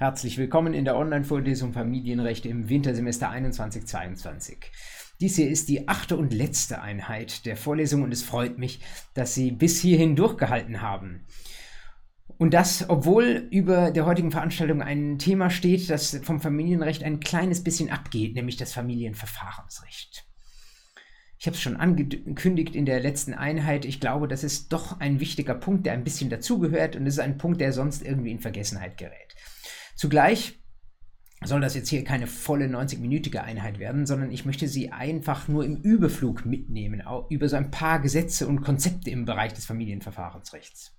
Herzlich willkommen in der Online-Vorlesung Familienrecht im Wintersemester 21-22. Dies hier ist die achte und letzte Einheit der Vorlesung und es freut mich, dass Sie bis hierhin durchgehalten haben. Und das, obwohl über der heutigen Veranstaltung ein Thema steht, das vom Familienrecht ein kleines bisschen abgeht, nämlich das Familienverfahrensrecht. Ich habe es schon angekündigt in der letzten Einheit. Ich glaube, das ist doch ein wichtiger Punkt, der ein bisschen dazugehört und es ist ein Punkt, der sonst irgendwie in Vergessenheit gerät. Zugleich soll das jetzt hier keine volle 90-minütige Einheit werden, sondern ich möchte Sie einfach nur im Überflug mitnehmen, über so ein paar Gesetze und Konzepte im Bereich des Familienverfahrensrechts.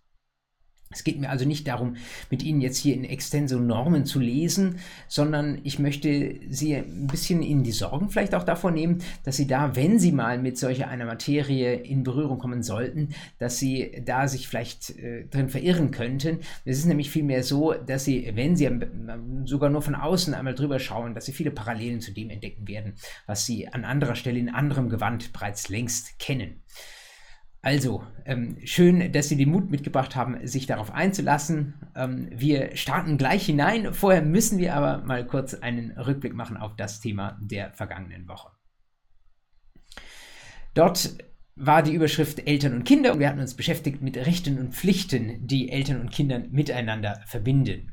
Es geht mir also nicht darum, mit Ihnen jetzt hier in Extenso Normen zu lesen, sondern ich möchte Sie ein bisschen in die Sorgen vielleicht auch davor nehmen, dass Sie da, wenn Sie mal mit solcher einer Materie in Berührung kommen sollten, dass Sie da sich vielleicht äh, drin verirren könnten. Es ist nämlich vielmehr so, dass Sie, wenn Sie sogar nur von außen einmal drüber schauen, dass Sie viele Parallelen zu dem entdecken werden, was Sie an anderer Stelle in anderem Gewand bereits längst kennen. Also, ähm, schön, dass Sie den Mut mitgebracht haben, sich darauf einzulassen. Ähm, wir starten gleich hinein. Vorher müssen wir aber mal kurz einen Rückblick machen auf das Thema der vergangenen Woche. Dort war die Überschrift Eltern und Kinder und wir hatten uns beschäftigt mit Rechten und Pflichten, die Eltern und Kinder miteinander verbinden.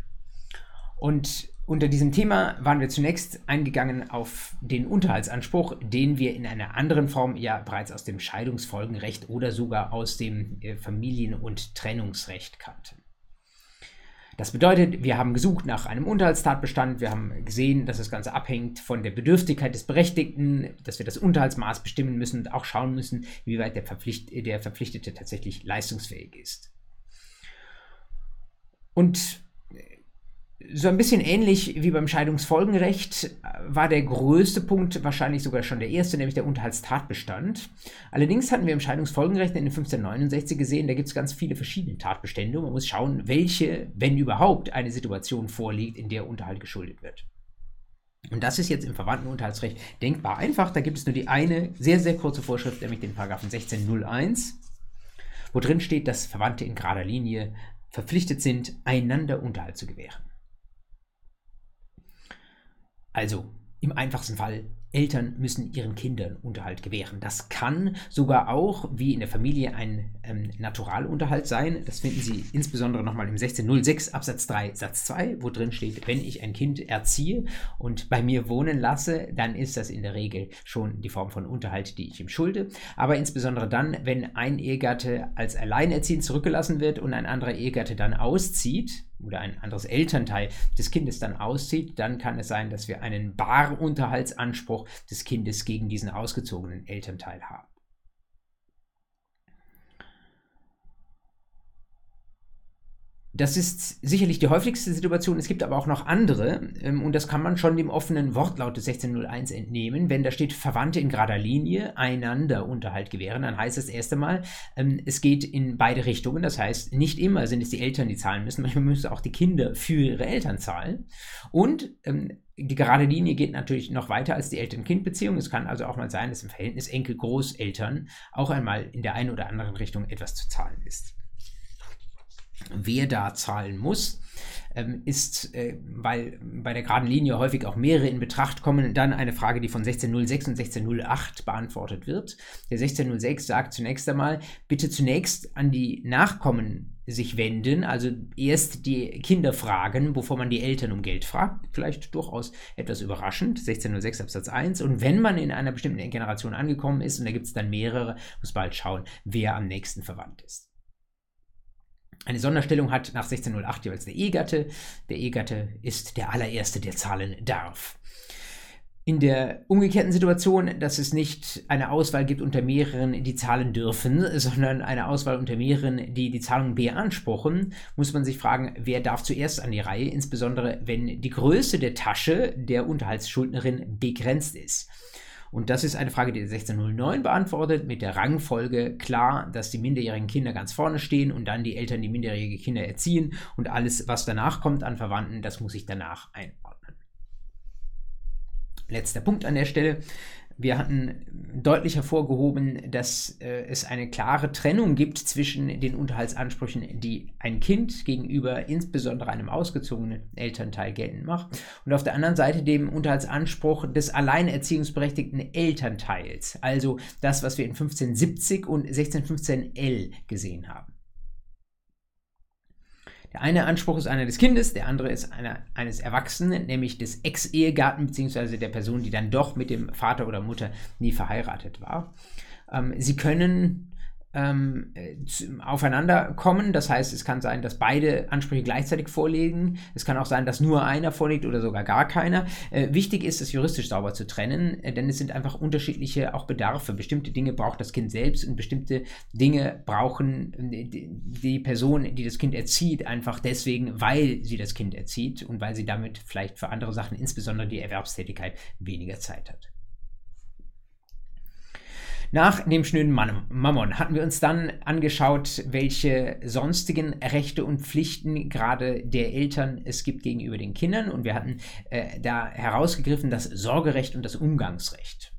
Und unter diesem Thema waren wir zunächst eingegangen auf den Unterhaltsanspruch, den wir in einer anderen Form ja bereits aus dem Scheidungsfolgenrecht oder sogar aus dem äh, Familien- und Trennungsrecht kannten. Das bedeutet, wir haben gesucht nach einem Unterhaltstatbestand, wir haben gesehen, dass das Ganze abhängt von der Bedürftigkeit des Berechtigten, dass wir das Unterhaltsmaß bestimmen müssen und auch schauen müssen, wie weit der, Verpflicht der Verpflichtete tatsächlich leistungsfähig ist. Und so ein bisschen ähnlich wie beim Scheidungsfolgenrecht äh, war der größte Punkt wahrscheinlich sogar schon der erste, nämlich der Unterhaltstatbestand. Allerdings hatten wir im Scheidungsfolgenrecht in den 1569 gesehen, da gibt es ganz viele verschiedene Tatbestände. Man muss schauen, welche, wenn überhaupt, eine Situation vorliegt, in der Unterhalt geschuldet wird. Und das ist jetzt im Verwandtenunterhaltsrecht denkbar einfach. Da gibt es nur die eine sehr, sehr kurze Vorschrift, nämlich den Paragraphen 1601, wo drin steht, dass Verwandte in gerader Linie verpflichtet sind, einander Unterhalt zu gewähren. Also im einfachsten Fall Eltern müssen ihren Kindern Unterhalt gewähren. Das kann sogar auch, wie in der Familie, ein ähm, Naturalunterhalt sein. Das finden Sie insbesondere nochmal im 1606 Absatz 3 Satz 2, wo drin steht, wenn ich ein Kind erziehe und bei mir wohnen lasse, dann ist das in der Regel schon die Form von Unterhalt, die ich ihm schulde. Aber insbesondere dann, wenn ein Ehegatte als alleinerziehend zurückgelassen wird und ein anderer Ehegatte dann auszieht, oder ein anderes Elternteil des Kindes dann auszieht, dann kann es sein, dass wir einen Barunterhaltsanspruch des Kindes gegen diesen ausgezogenen Elternteil haben. Das ist sicherlich die häufigste Situation. Es gibt aber auch noch andere. Ähm, und das kann man schon dem offenen Wortlaut des 1601 entnehmen. Wenn da steht, Verwandte in gerader Linie einander Unterhalt gewähren, dann heißt das erste Mal, ähm, es geht in beide Richtungen. Das heißt, nicht immer sind es die Eltern, die zahlen müssen. Manchmal müssen auch die Kinder für ihre Eltern zahlen. Und ähm, die gerade Linie geht natürlich noch weiter als die Eltern-Kind-Beziehung. Es kann also auch mal sein, dass im Verhältnis Enkel-Großeltern auch einmal in der einen oder anderen Richtung etwas zu zahlen ist. Wer da zahlen muss, ähm, ist, äh, weil bei der geraden Linie häufig auch mehrere in Betracht kommen, dann eine Frage, die von 1606 und 1608 beantwortet wird. Der 1606 sagt zunächst einmal, bitte zunächst an die Nachkommen sich wenden, also erst die Kinder fragen, bevor man die Eltern um Geld fragt. Vielleicht durchaus etwas überraschend, 1606 Absatz 1. Und wenn man in einer bestimmten Generation angekommen ist, und da gibt es dann mehrere, muss bald schauen, wer am nächsten verwandt ist. Eine Sonderstellung hat nach 1608 jeweils der Ehegatte. Der Ehegatte ist der allererste, der zahlen darf. In der umgekehrten Situation, dass es nicht eine Auswahl gibt unter mehreren, die zahlen dürfen, sondern eine Auswahl unter mehreren, die die Zahlung beanspruchen, muss man sich fragen, wer darf zuerst an die Reihe, insbesondere wenn die Größe der Tasche der Unterhaltsschuldnerin begrenzt ist. Und das ist eine Frage, die 1609 beantwortet, mit der Rangfolge klar, dass die minderjährigen Kinder ganz vorne stehen und dann die Eltern die minderjährige Kinder erziehen und alles, was danach kommt an Verwandten, das muss ich danach einordnen. Letzter Punkt an der Stelle. Wir hatten deutlich hervorgehoben, dass äh, es eine klare Trennung gibt zwischen den Unterhaltsansprüchen, die ein Kind gegenüber insbesondere einem ausgezogenen Elternteil geltend macht, und auf der anderen Seite dem Unterhaltsanspruch des alleinerziehungsberechtigten Elternteils, also das, was wir in 1570 und 1615l gesehen haben. Der eine Anspruch ist einer des Kindes, der andere ist einer eines Erwachsenen, nämlich des Ex-Ehegatten bzw. der Person, die dann doch mit dem Vater oder Mutter nie verheiratet war. Ähm, sie können ähm, aufeinander kommen. Das heißt, es kann sein, dass beide Ansprüche gleichzeitig vorliegen. Es kann auch sein, dass nur einer vorliegt oder sogar gar keiner. Äh, wichtig ist es juristisch sauber zu trennen, äh, denn es sind einfach unterschiedliche auch Bedarfe. Bestimmte Dinge braucht das Kind selbst und bestimmte Dinge brauchen äh, die, die Person, die das Kind erzieht, einfach deswegen, weil sie das Kind erzieht und weil sie damit vielleicht für andere Sachen, insbesondere die Erwerbstätigkeit, weniger Zeit hat. Nach dem schnöden Mammon hatten wir uns dann angeschaut, welche sonstigen Rechte und Pflichten gerade der Eltern es gibt gegenüber den Kindern. Und wir hatten äh, da herausgegriffen das Sorgerecht und das Umgangsrecht.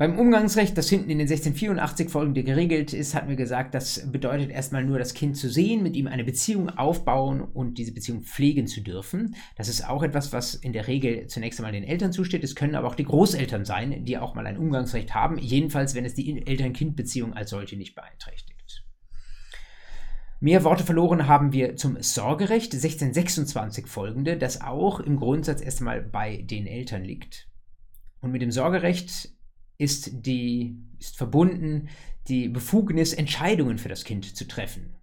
Beim Umgangsrecht, das hinten in den 1684 folgende geregelt ist, hatten wir gesagt, das bedeutet erstmal nur, das Kind zu sehen, mit ihm eine Beziehung aufbauen und diese Beziehung pflegen zu dürfen. Das ist auch etwas, was in der Regel zunächst einmal den Eltern zusteht. Es können aber auch die Großeltern sein, die auch mal ein Umgangsrecht haben, jedenfalls, wenn es die Eltern-Kind-Beziehung als solche nicht beeinträchtigt. Mehr Worte verloren haben wir zum Sorgerecht 1626 folgende, das auch im Grundsatz erstmal bei den Eltern liegt. Und mit dem Sorgerecht ist, die, ist verbunden die Befugnis, Entscheidungen für das Kind zu treffen.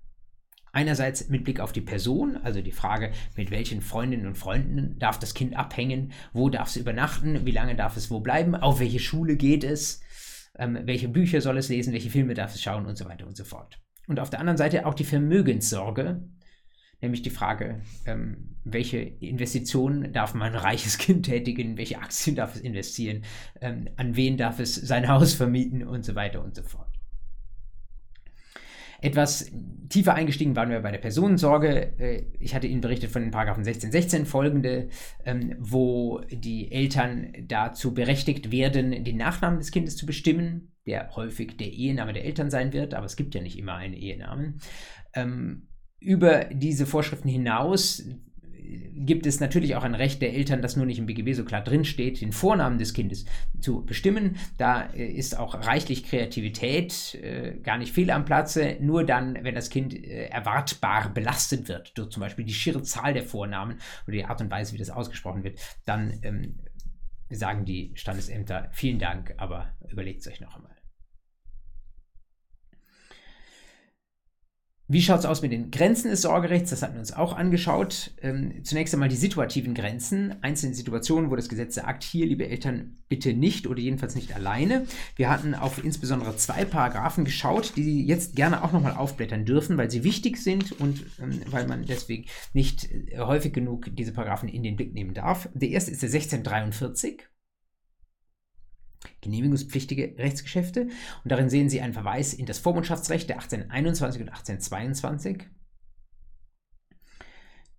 Einerseits mit Blick auf die Person, also die Frage, mit welchen Freundinnen und Freunden darf das Kind abhängen, wo darf es übernachten, wie lange darf es wo bleiben, auf welche Schule geht es, ähm, welche Bücher soll es lesen, welche Filme darf es schauen und so weiter und so fort. Und auf der anderen Seite auch die Vermögenssorge, nämlich die Frage, ähm, welche Investitionen darf mein reiches Kind tätigen, welche Aktien darf es investieren, ähm, an wen darf es sein Haus vermieten und so weiter und so fort. Etwas tiefer eingestiegen waren wir bei der Personensorge. Äh, ich hatte Ihnen berichtet von den Paragraphen 16, 16 folgende, ähm, wo die Eltern dazu berechtigt werden, den Nachnamen des Kindes zu bestimmen, der häufig der Ehename der Eltern sein wird, aber es gibt ja nicht immer einen Ehenamen. Über diese Vorschriften hinaus gibt es natürlich auch ein Recht der Eltern, das nur nicht im BGB so klar drinsteht, den Vornamen des Kindes zu bestimmen. Da äh, ist auch reichlich Kreativität äh, gar nicht fehl am Platze. Nur dann, wenn das Kind äh, erwartbar belastet wird, durch zum Beispiel die schiere Zahl der Vornamen oder die Art und Weise, wie das ausgesprochen wird, dann ähm, sagen die Standesämter vielen Dank, aber überlegt es euch noch einmal. Wie schaut es aus mit den Grenzen des Sorgerechts? Das hatten wir uns auch angeschaut. Ähm, zunächst einmal die situativen Grenzen, einzelne Situationen, wo das Gesetz sagt, hier, liebe Eltern, bitte nicht oder jedenfalls nicht alleine. Wir hatten auf insbesondere zwei Paragraphen geschaut, die Sie jetzt gerne auch nochmal aufblättern dürfen, weil sie wichtig sind und ähm, weil man deswegen nicht äh, häufig genug diese Paragraphen in den Blick nehmen darf. Der erste ist der 1643 genehmigungspflichtige Rechtsgeschäfte. Und darin sehen Sie einen Verweis in das Vormundschaftsrecht der 1821 und 1822.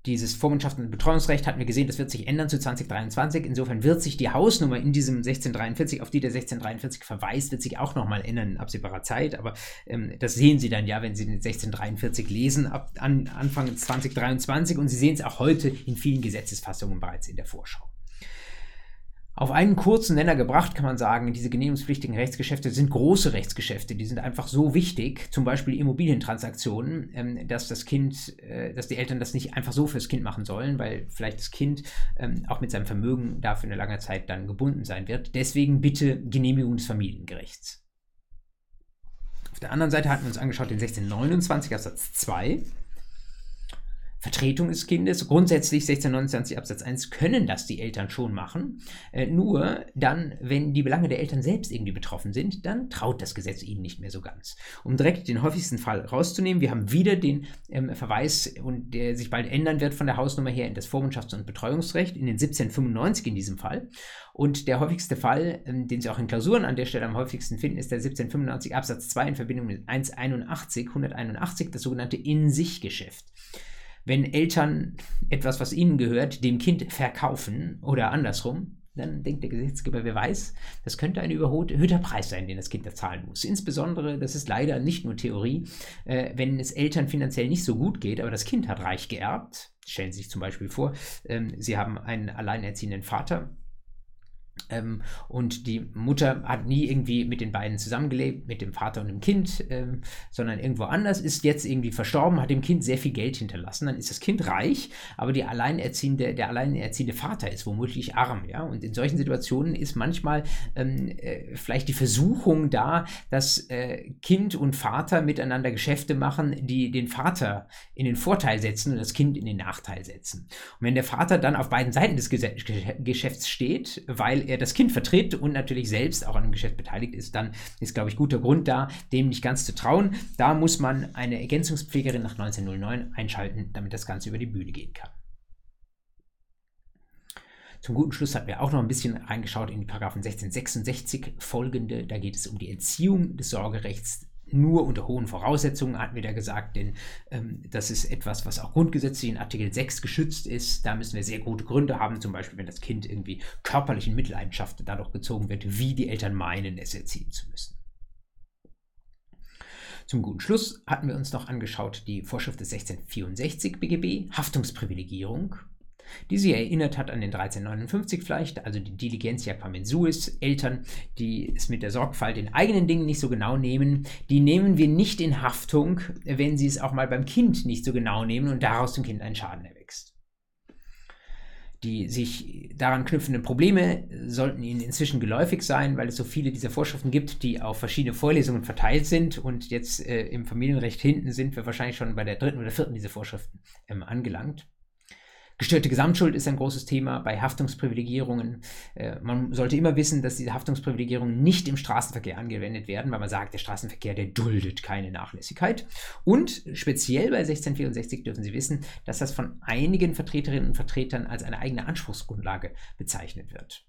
Dieses Vormundschafts- und Betreuungsrecht hatten wir gesehen, das wird sich ändern zu 2023. Insofern wird sich die Hausnummer in diesem 1643, auf die der 1643 verweist, wird sich auch nochmal ändern in absehbarer Zeit. Aber ähm, das sehen Sie dann ja, wenn Sie den 1643 lesen, ab an, Anfang 2023. Und Sie sehen es auch heute in vielen Gesetzesfassungen bereits in der Vorschau. Auf einen kurzen Nenner gebracht kann man sagen, diese genehmigungspflichtigen Rechtsgeschäfte sind große Rechtsgeschäfte, die sind einfach so wichtig, zum Beispiel Immobilientransaktionen, ähm, dass das Kind, äh, dass die Eltern das nicht einfach so fürs Kind machen sollen, weil vielleicht das Kind ähm, auch mit seinem Vermögen dafür eine lange Zeit dann gebunden sein wird. Deswegen bitte Genehmigung des Familiengerichts. Auf der anderen Seite hatten wir uns angeschaut den 1629 Absatz 2. Vertretung des Kindes. Grundsätzlich 1629 Absatz 1 können das die Eltern schon machen. Äh, nur dann, wenn die Belange der Eltern selbst irgendwie betroffen sind, dann traut das Gesetz ihnen nicht mehr so ganz. Um direkt den häufigsten Fall rauszunehmen, wir haben wieder den ähm, Verweis, und der sich bald ändern wird von der Hausnummer her in das Vormundschafts- und Betreuungsrecht, in den 1795 in diesem Fall. Und der häufigste Fall, ähm, den Sie auch in Klausuren an der Stelle am häufigsten finden, ist der 1795 Absatz 2 in Verbindung mit 181, 181, das sogenannte In-sich-Geschäft wenn Eltern etwas, was ihnen gehört, dem Kind verkaufen oder andersrum, dann denkt der Gesetzgeber, wer weiß, das könnte ein überhöhter Preis sein, den das Kind da zahlen muss. Insbesondere, das ist leider nicht nur Theorie, äh, wenn es Eltern finanziell nicht so gut geht, aber das Kind hat reich geerbt. Stellen Sie sich zum Beispiel vor, ähm, Sie haben einen alleinerziehenden Vater ähm, und die Mutter hat nie irgendwie mit den beiden zusammengelebt, mit dem Vater und dem Kind, ähm, sondern irgendwo anders, ist jetzt irgendwie verstorben, hat dem Kind sehr viel Geld hinterlassen. Dann ist das Kind reich, aber die alleinerziehende, der alleinerziehende Vater ist womöglich arm. Ja? Und in solchen Situationen ist manchmal ähm, äh, vielleicht die Versuchung da, dass äh, Kind und Vater miteinander Geschäfte machen, die den Vater in den Vorteil setzen und das Kind in den Nachteil setzen. Und wenn der Vater dann auf beiden Seiten des Geschäfts steht, weil er das Kind vertritt und natürlich selbst auch an dem Geschäft beteiligt ist, dann ist, glaube ich, guter Grund da, dem nicht ganz zu trauen. Da muss man eine Ergänzungspflegerin nach 1909 einschalten, damit das Ganze über die Bühne gehen kann. Zum guten Schluss hatten wir auch noch ein bisschen reingeschaut in die Paragraphen 1666 folgende. Da geht es um die Entziehung des Sorgerechts nur unter hohen Voraussetzungen, hatten wir da gesagt, denn ähm, das ist etwas, was auch grundgesetzlich in Artikel 6 geschützt ist. Da müssen wir sehr gute Gründe haben, zum Beispiel, wenn das Kind irgendwie körperlich in Mitleidenschaft dadurch gezogen wird, wie die Eltern meinen, es erziehen zu müssen. Zum guten Schluss hatten wir uns noch angeschaut die Vorschrift des 1664 BGB, Haftungsprivilegierung die sie erinnert hat an den 1359 vielleicht, also die Diligentia Pamensuis, Eltern, die es mit der Sorgfalt in eigenen Dingen nicht so genau nehmen, die nehmen wir nicht in Haftung, wenn sie es auch mal beim Kind nicht so genau nehmen und daraus dem Kind ein Schaden erwächst. Die sich daran knüpfenden Probleme sollten Ihnen inzwischen geläufig sein, weil es so viele dieser Vorschriften gibt, die auf verschiedene Vorlesungen verteilt sind. Und jetzt äh, im Familienrecht hinten sind wir wahrscheinlich schon bei der dritten oder vierten dieser Vorschriften ähm, angelangt. Gestörte Gesamtschuld ist ein großes Thema bei Haftungsprivilegierungen. Äh, man sollte immer wissen, dass diese Haftungsprivilegierungen nicht im Straßenverkehr angewendet werden, weil man sagt, der Straßenverkehr, der duldet keine Nachlässigkeit. Und speziell bei 1664 dürfen Sie wissen, dass das von einigen Vertreterinnen und Vertretern als eine eigene Anspruchsgrundlage bezeichnet wird.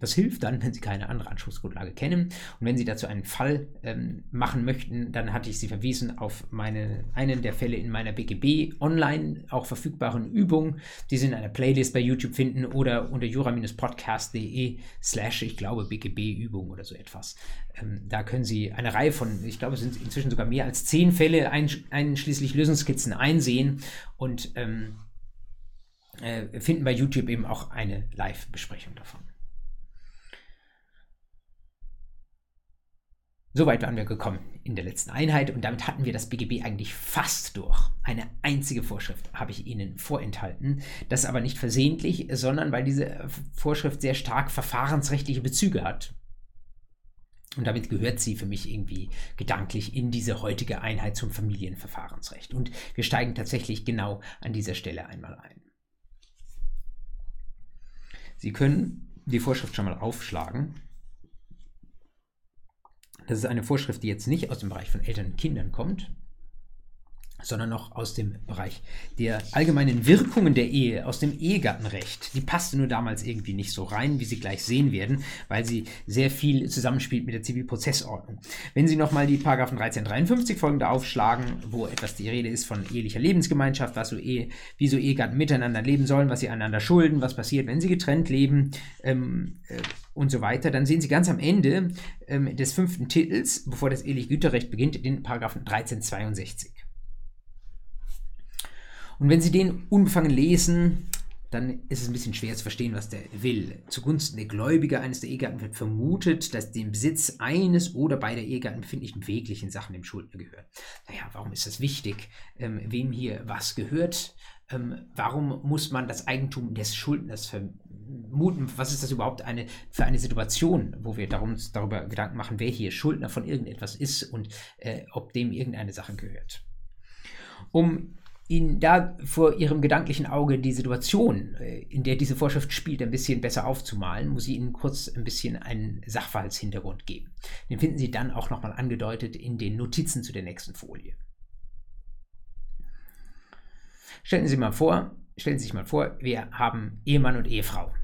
Das hilft dann, wenn Sie keine andere Anspruchsgrundlage kennen. Und wenn Sie dazu einen Fall ähm, machen möchten, dann hatte ich Sie verwiesen auf meine, einen der Fälle in meiner BGB online auch verfügbaren Übung. Die sind in einer Playlist bei YouTube finden oder unter jura-podcast.de slash, ich glaube, BGB-Übung oder so etwas. Ähm, da können Sie eine Reihe von, ich glaube, es sind inzwischen sogar mehr als zehn Fälle, einschließlich Lösungskizzen einsehen und ähm, äh, finden bei YouTube eben auch eine Live-Besprechung davon. Soweit waren wir gekommen in der letzten Einheit und damit hatten wir das BGB eigentlich fast durch. Eine einzige Vorschrift habe ich Ihnen vorenthalten. Das aber nicht versehentlich, sondern weil diese Vorschrift sehr stark verfahrensrechtliche Bezüge hat. Und damit gehört sie für mich irgendwie gedanklich in diese heutige Einheit zum Familienverfahrensrecht. Und wir steigen tatsächlich genau an dieser Stelle einmal ein. Sie können die Vorschrift schon mal aufschlagen. Das ist eine Vorschrift, die jetzt nicht aus dem Bereich von Eltern und Kindern kommt, sondern noch aus dem Bereich der allgemeinen Wirkungen der Ehe, aus dem Ehegattenrecht. Die passte nur damals irgendwie nicht so rein, wie Sie gleich sehen werden, weil sie sehr viel zusammenspielt mit der Zivilprozessordnung. Wenn Sie nochmal die Paragraphen 1353 folgende aufschlagen, wo etwas die Rede ist von ehelicher Lebensgemeinschaft, was so Ehe, wie so Ehegatten miteinander leben sollen, was sie einander schulden, was passiert, wenn sie getrennt leben ähm, äh, und so weiter, dann sehen Sie ganz am Ende ähm, des fünften Titels, bevor das eheliche Güterrecht beginnt, den Paragraphen 1362. Und wenn Sie den unbefangen lesen, dann ist es ein bisschen schwer zu verstehen, was der will. Zugunsten der Gläubiger eines der Ehegatten wird vermutet, dass dem Besitz eines oder beider Ehegatten befindlichen beweglichen Sachen dem Schuldner gehören. Naja, warum ist das wichtig? Ähm, wem hier was gehört? Ähm, warum muss man das Eigentum des Schuldners vermuten? Was ist das überhaupt eine, für eine Situation, wo wir darum, darüber Gedanken machen, wer hier Schuldner von irgendetwas ist und äh, ob dem irgendeine Sache gehört? Um Ihnen da vor Ihrem gedanklichen Auge die Situation, äh, in der diese Vorschrift spielt, ein bisschen besser aufzumalen, muss ich Ihnen kurz ein bisschen einen Sachverhaltshintergrund geben. Den finden Sie dann auch nochmal angedeutet in den Notizen zu der nächsten Folie. Stellen Sie mal vor, stellen Sie sich mal vor, wir haben Ehemann und Ehefrau.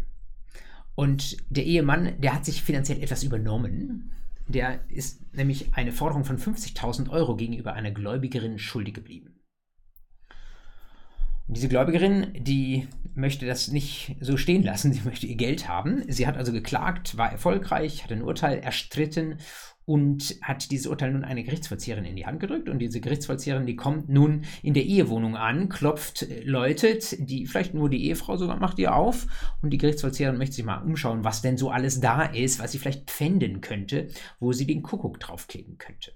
Und der Ehemann, der hat sich finanziell etwas übernommen. Der ist nämlich eine Forderung von 50.000 Euro gegenüber einer Gläubigerin schuldig geblieben. Diese Gläubigerin, die möchte das nicht so stehen lassen, sie möchte ihr Geld haben. Sie hat also geklagt, war erfolgreich, hat ein Urteil erstritten und hat dieses Urteil nun eine Gerichtsvollzieherin in die Hand gedrückt. Und diese Gerichtsvollzieherin, die kommt nun in der Ehewohnung an, klopft, läutet, die vielleicht nur die Ehefrau sogar macht ihr auf. Und die Gerichtsvollzieherin möchte sich mal umschauen, was denn so alles da ist, was sie vielleicht pfänden könnte, wo sie den Kuckuck draufkleben könnte.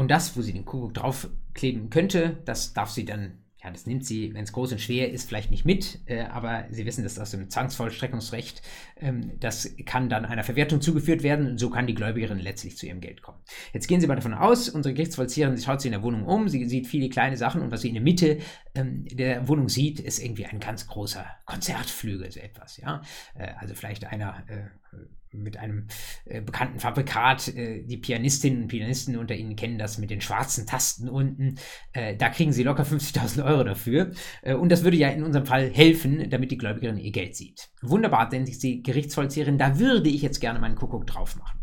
Und das, wo sie den Kuckuck draufkleben könnte, das darf sie dann ja, das nimmt sie, wenn es groß und schwer ist, vielleicht nicht mit, äh, aber Sie wissen, dass aus dem Zwangsvollstreckungsrecht, ähm, das kann dann einer Verwertung zugeführt werden und so kann die Gläubigerin letztlich zu ihrem Geld kommen. Jetzt gehen Sie mal davon aus, unsere Gerichtsvollzieherin sie schaut sich in der Wohnung um, sie sieht viele kleine Sachen und was sie in der Mitte ähm, der Wohnung sieht, ist irgendwie ein ganz großer Konzertflügel, so etwas, ja. Äh, also vielleicht einer äh, mit einem äh, bekannten Fabrikat. Äh, die Pianistinnen und Pianisten unter Ihnen kennen das mit den schwarzen Tasten unten. Äh, da kriegen Sie locker 50.000 Euro dafür. Äh, und das würde ja in unserem Fall helfen, damit die Gläubigerin ihr Geld sieht. Wunderbar, denn sie Gerichtsvollzieherin, da würde ich jetzt gerne meinen Kuckuck drauf machen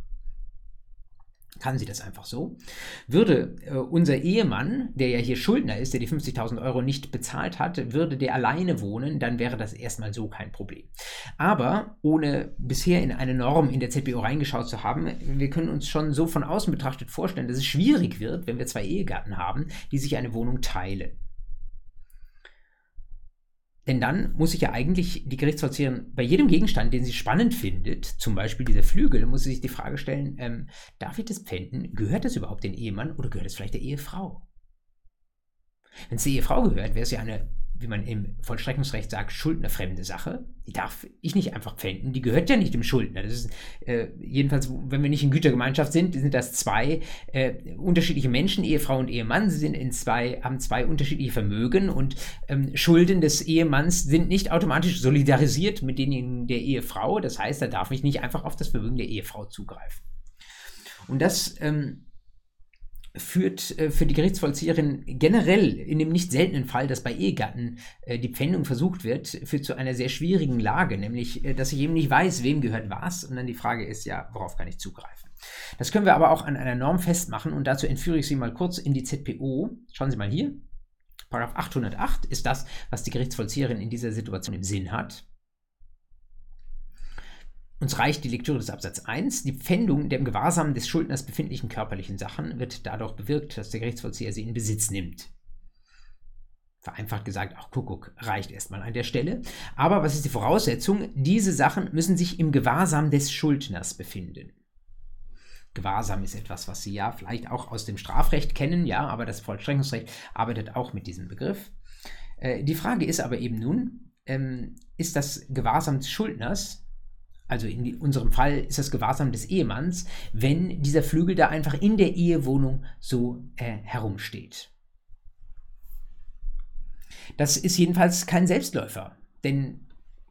kann sie das einfach so. Würde äh, unser Ehemann, der ja hier Schuldner ist, der die 50.000 Euro nicht bezahlt hat, würde der alleine wohnen, dann wäre das erstmal so kein Problem. Aber ohne bisher in eine Norm in der ZBO reingeschaut zu haben, wir können uns schon so von außen betrachtet vorstellen, dass es schwierig wird, wenn wir zwei Ehegatten haben, die sich eine Wohnung teilen. Denn dann muss sich ja eigentlich die Gerichtsvollzieherin bei jedem Gegenstand, den sie spannend findet, zum Beispiel dieser Flügel, muss sie sich die Frage stellen, ähm, darf ich das pfänden? Gehört das überhaupt den Ehemann oder gehört es vielleicht der Ehefrau? Wenn es der Ehefrau gehört, wäre es ja eine wie man im Vollstreckungsrecht sagt, schuldnerfremde Sache. Die darf ich nicht einfach pfänden. Die gehört ja nicht dem Schuldner. Das ist äh, jedenfalls, wenn wir nicht in Gütergemeinschaft sind, sind das zwei äh, unterschiedliche Menschen, Ehefrau und Ehemann. Sie sind in zwei, haben zwei unterschiedliche Vermögen und ähm, Schulden des Ehemanns sind nicht automatisch solidarisiert mit denen der Ehefrau. Das heißt, da darf ich nicht einfach auf das Vermögen der Ehefrau zugreifen. Und das ähm, führt äh, für die Gerichtsvollzieherin generell in dem nicht seltenen Fall, dass bei Ehegatten äh, die Pfändung versucht wird, führt zu einer sehr schwierigen Lage, nämlich, äh, dass ich eben nicht weiß, wem gehört was und dann die Frage ist ja, worauf kann ich zugreifen. Das können wir aber auch an einer Norm festmachen und dazu entführe ich Sie mal kurz in die ZPO. Schauen Sie mal hier. Paragraph 808 ist das, was die Gerichtsvollzieherin in dieser Situation im Sinn hat. Uns reicht die Lektüre des Absatz 1. Die Pfändung der im Gewahrsam des Schuldners befindlichen körperlichen Sachen wird dadurch bewirkt, dass der Gerichtsvollzieher sie in Besitz nimmt. Vereinfacht gesagt, auch Kuckuck reicht erstmal an der Stelle. Aber was ist die Voraussetzung? Diese Sachen müssen sich im Gewahrsam des Schuldners befinden. Gewahrsam ist etwas, was Sie ja vielleicht auch aus dem Strafrecht kennen, ja, aber das Vollstreckungsrecht arbeitet auch mit diesem Begriff. Äh, die Frage ist aber eben nun, ähm, ist das Gewahrsam des Schuldners also in unserem Fall ist das Gewahrsam des Ehemanns, wenn dieser Flügel da einfach in der Ehewohnung so äh, herumsteht. Das ist jedenfalls kein Selbstläufer, denn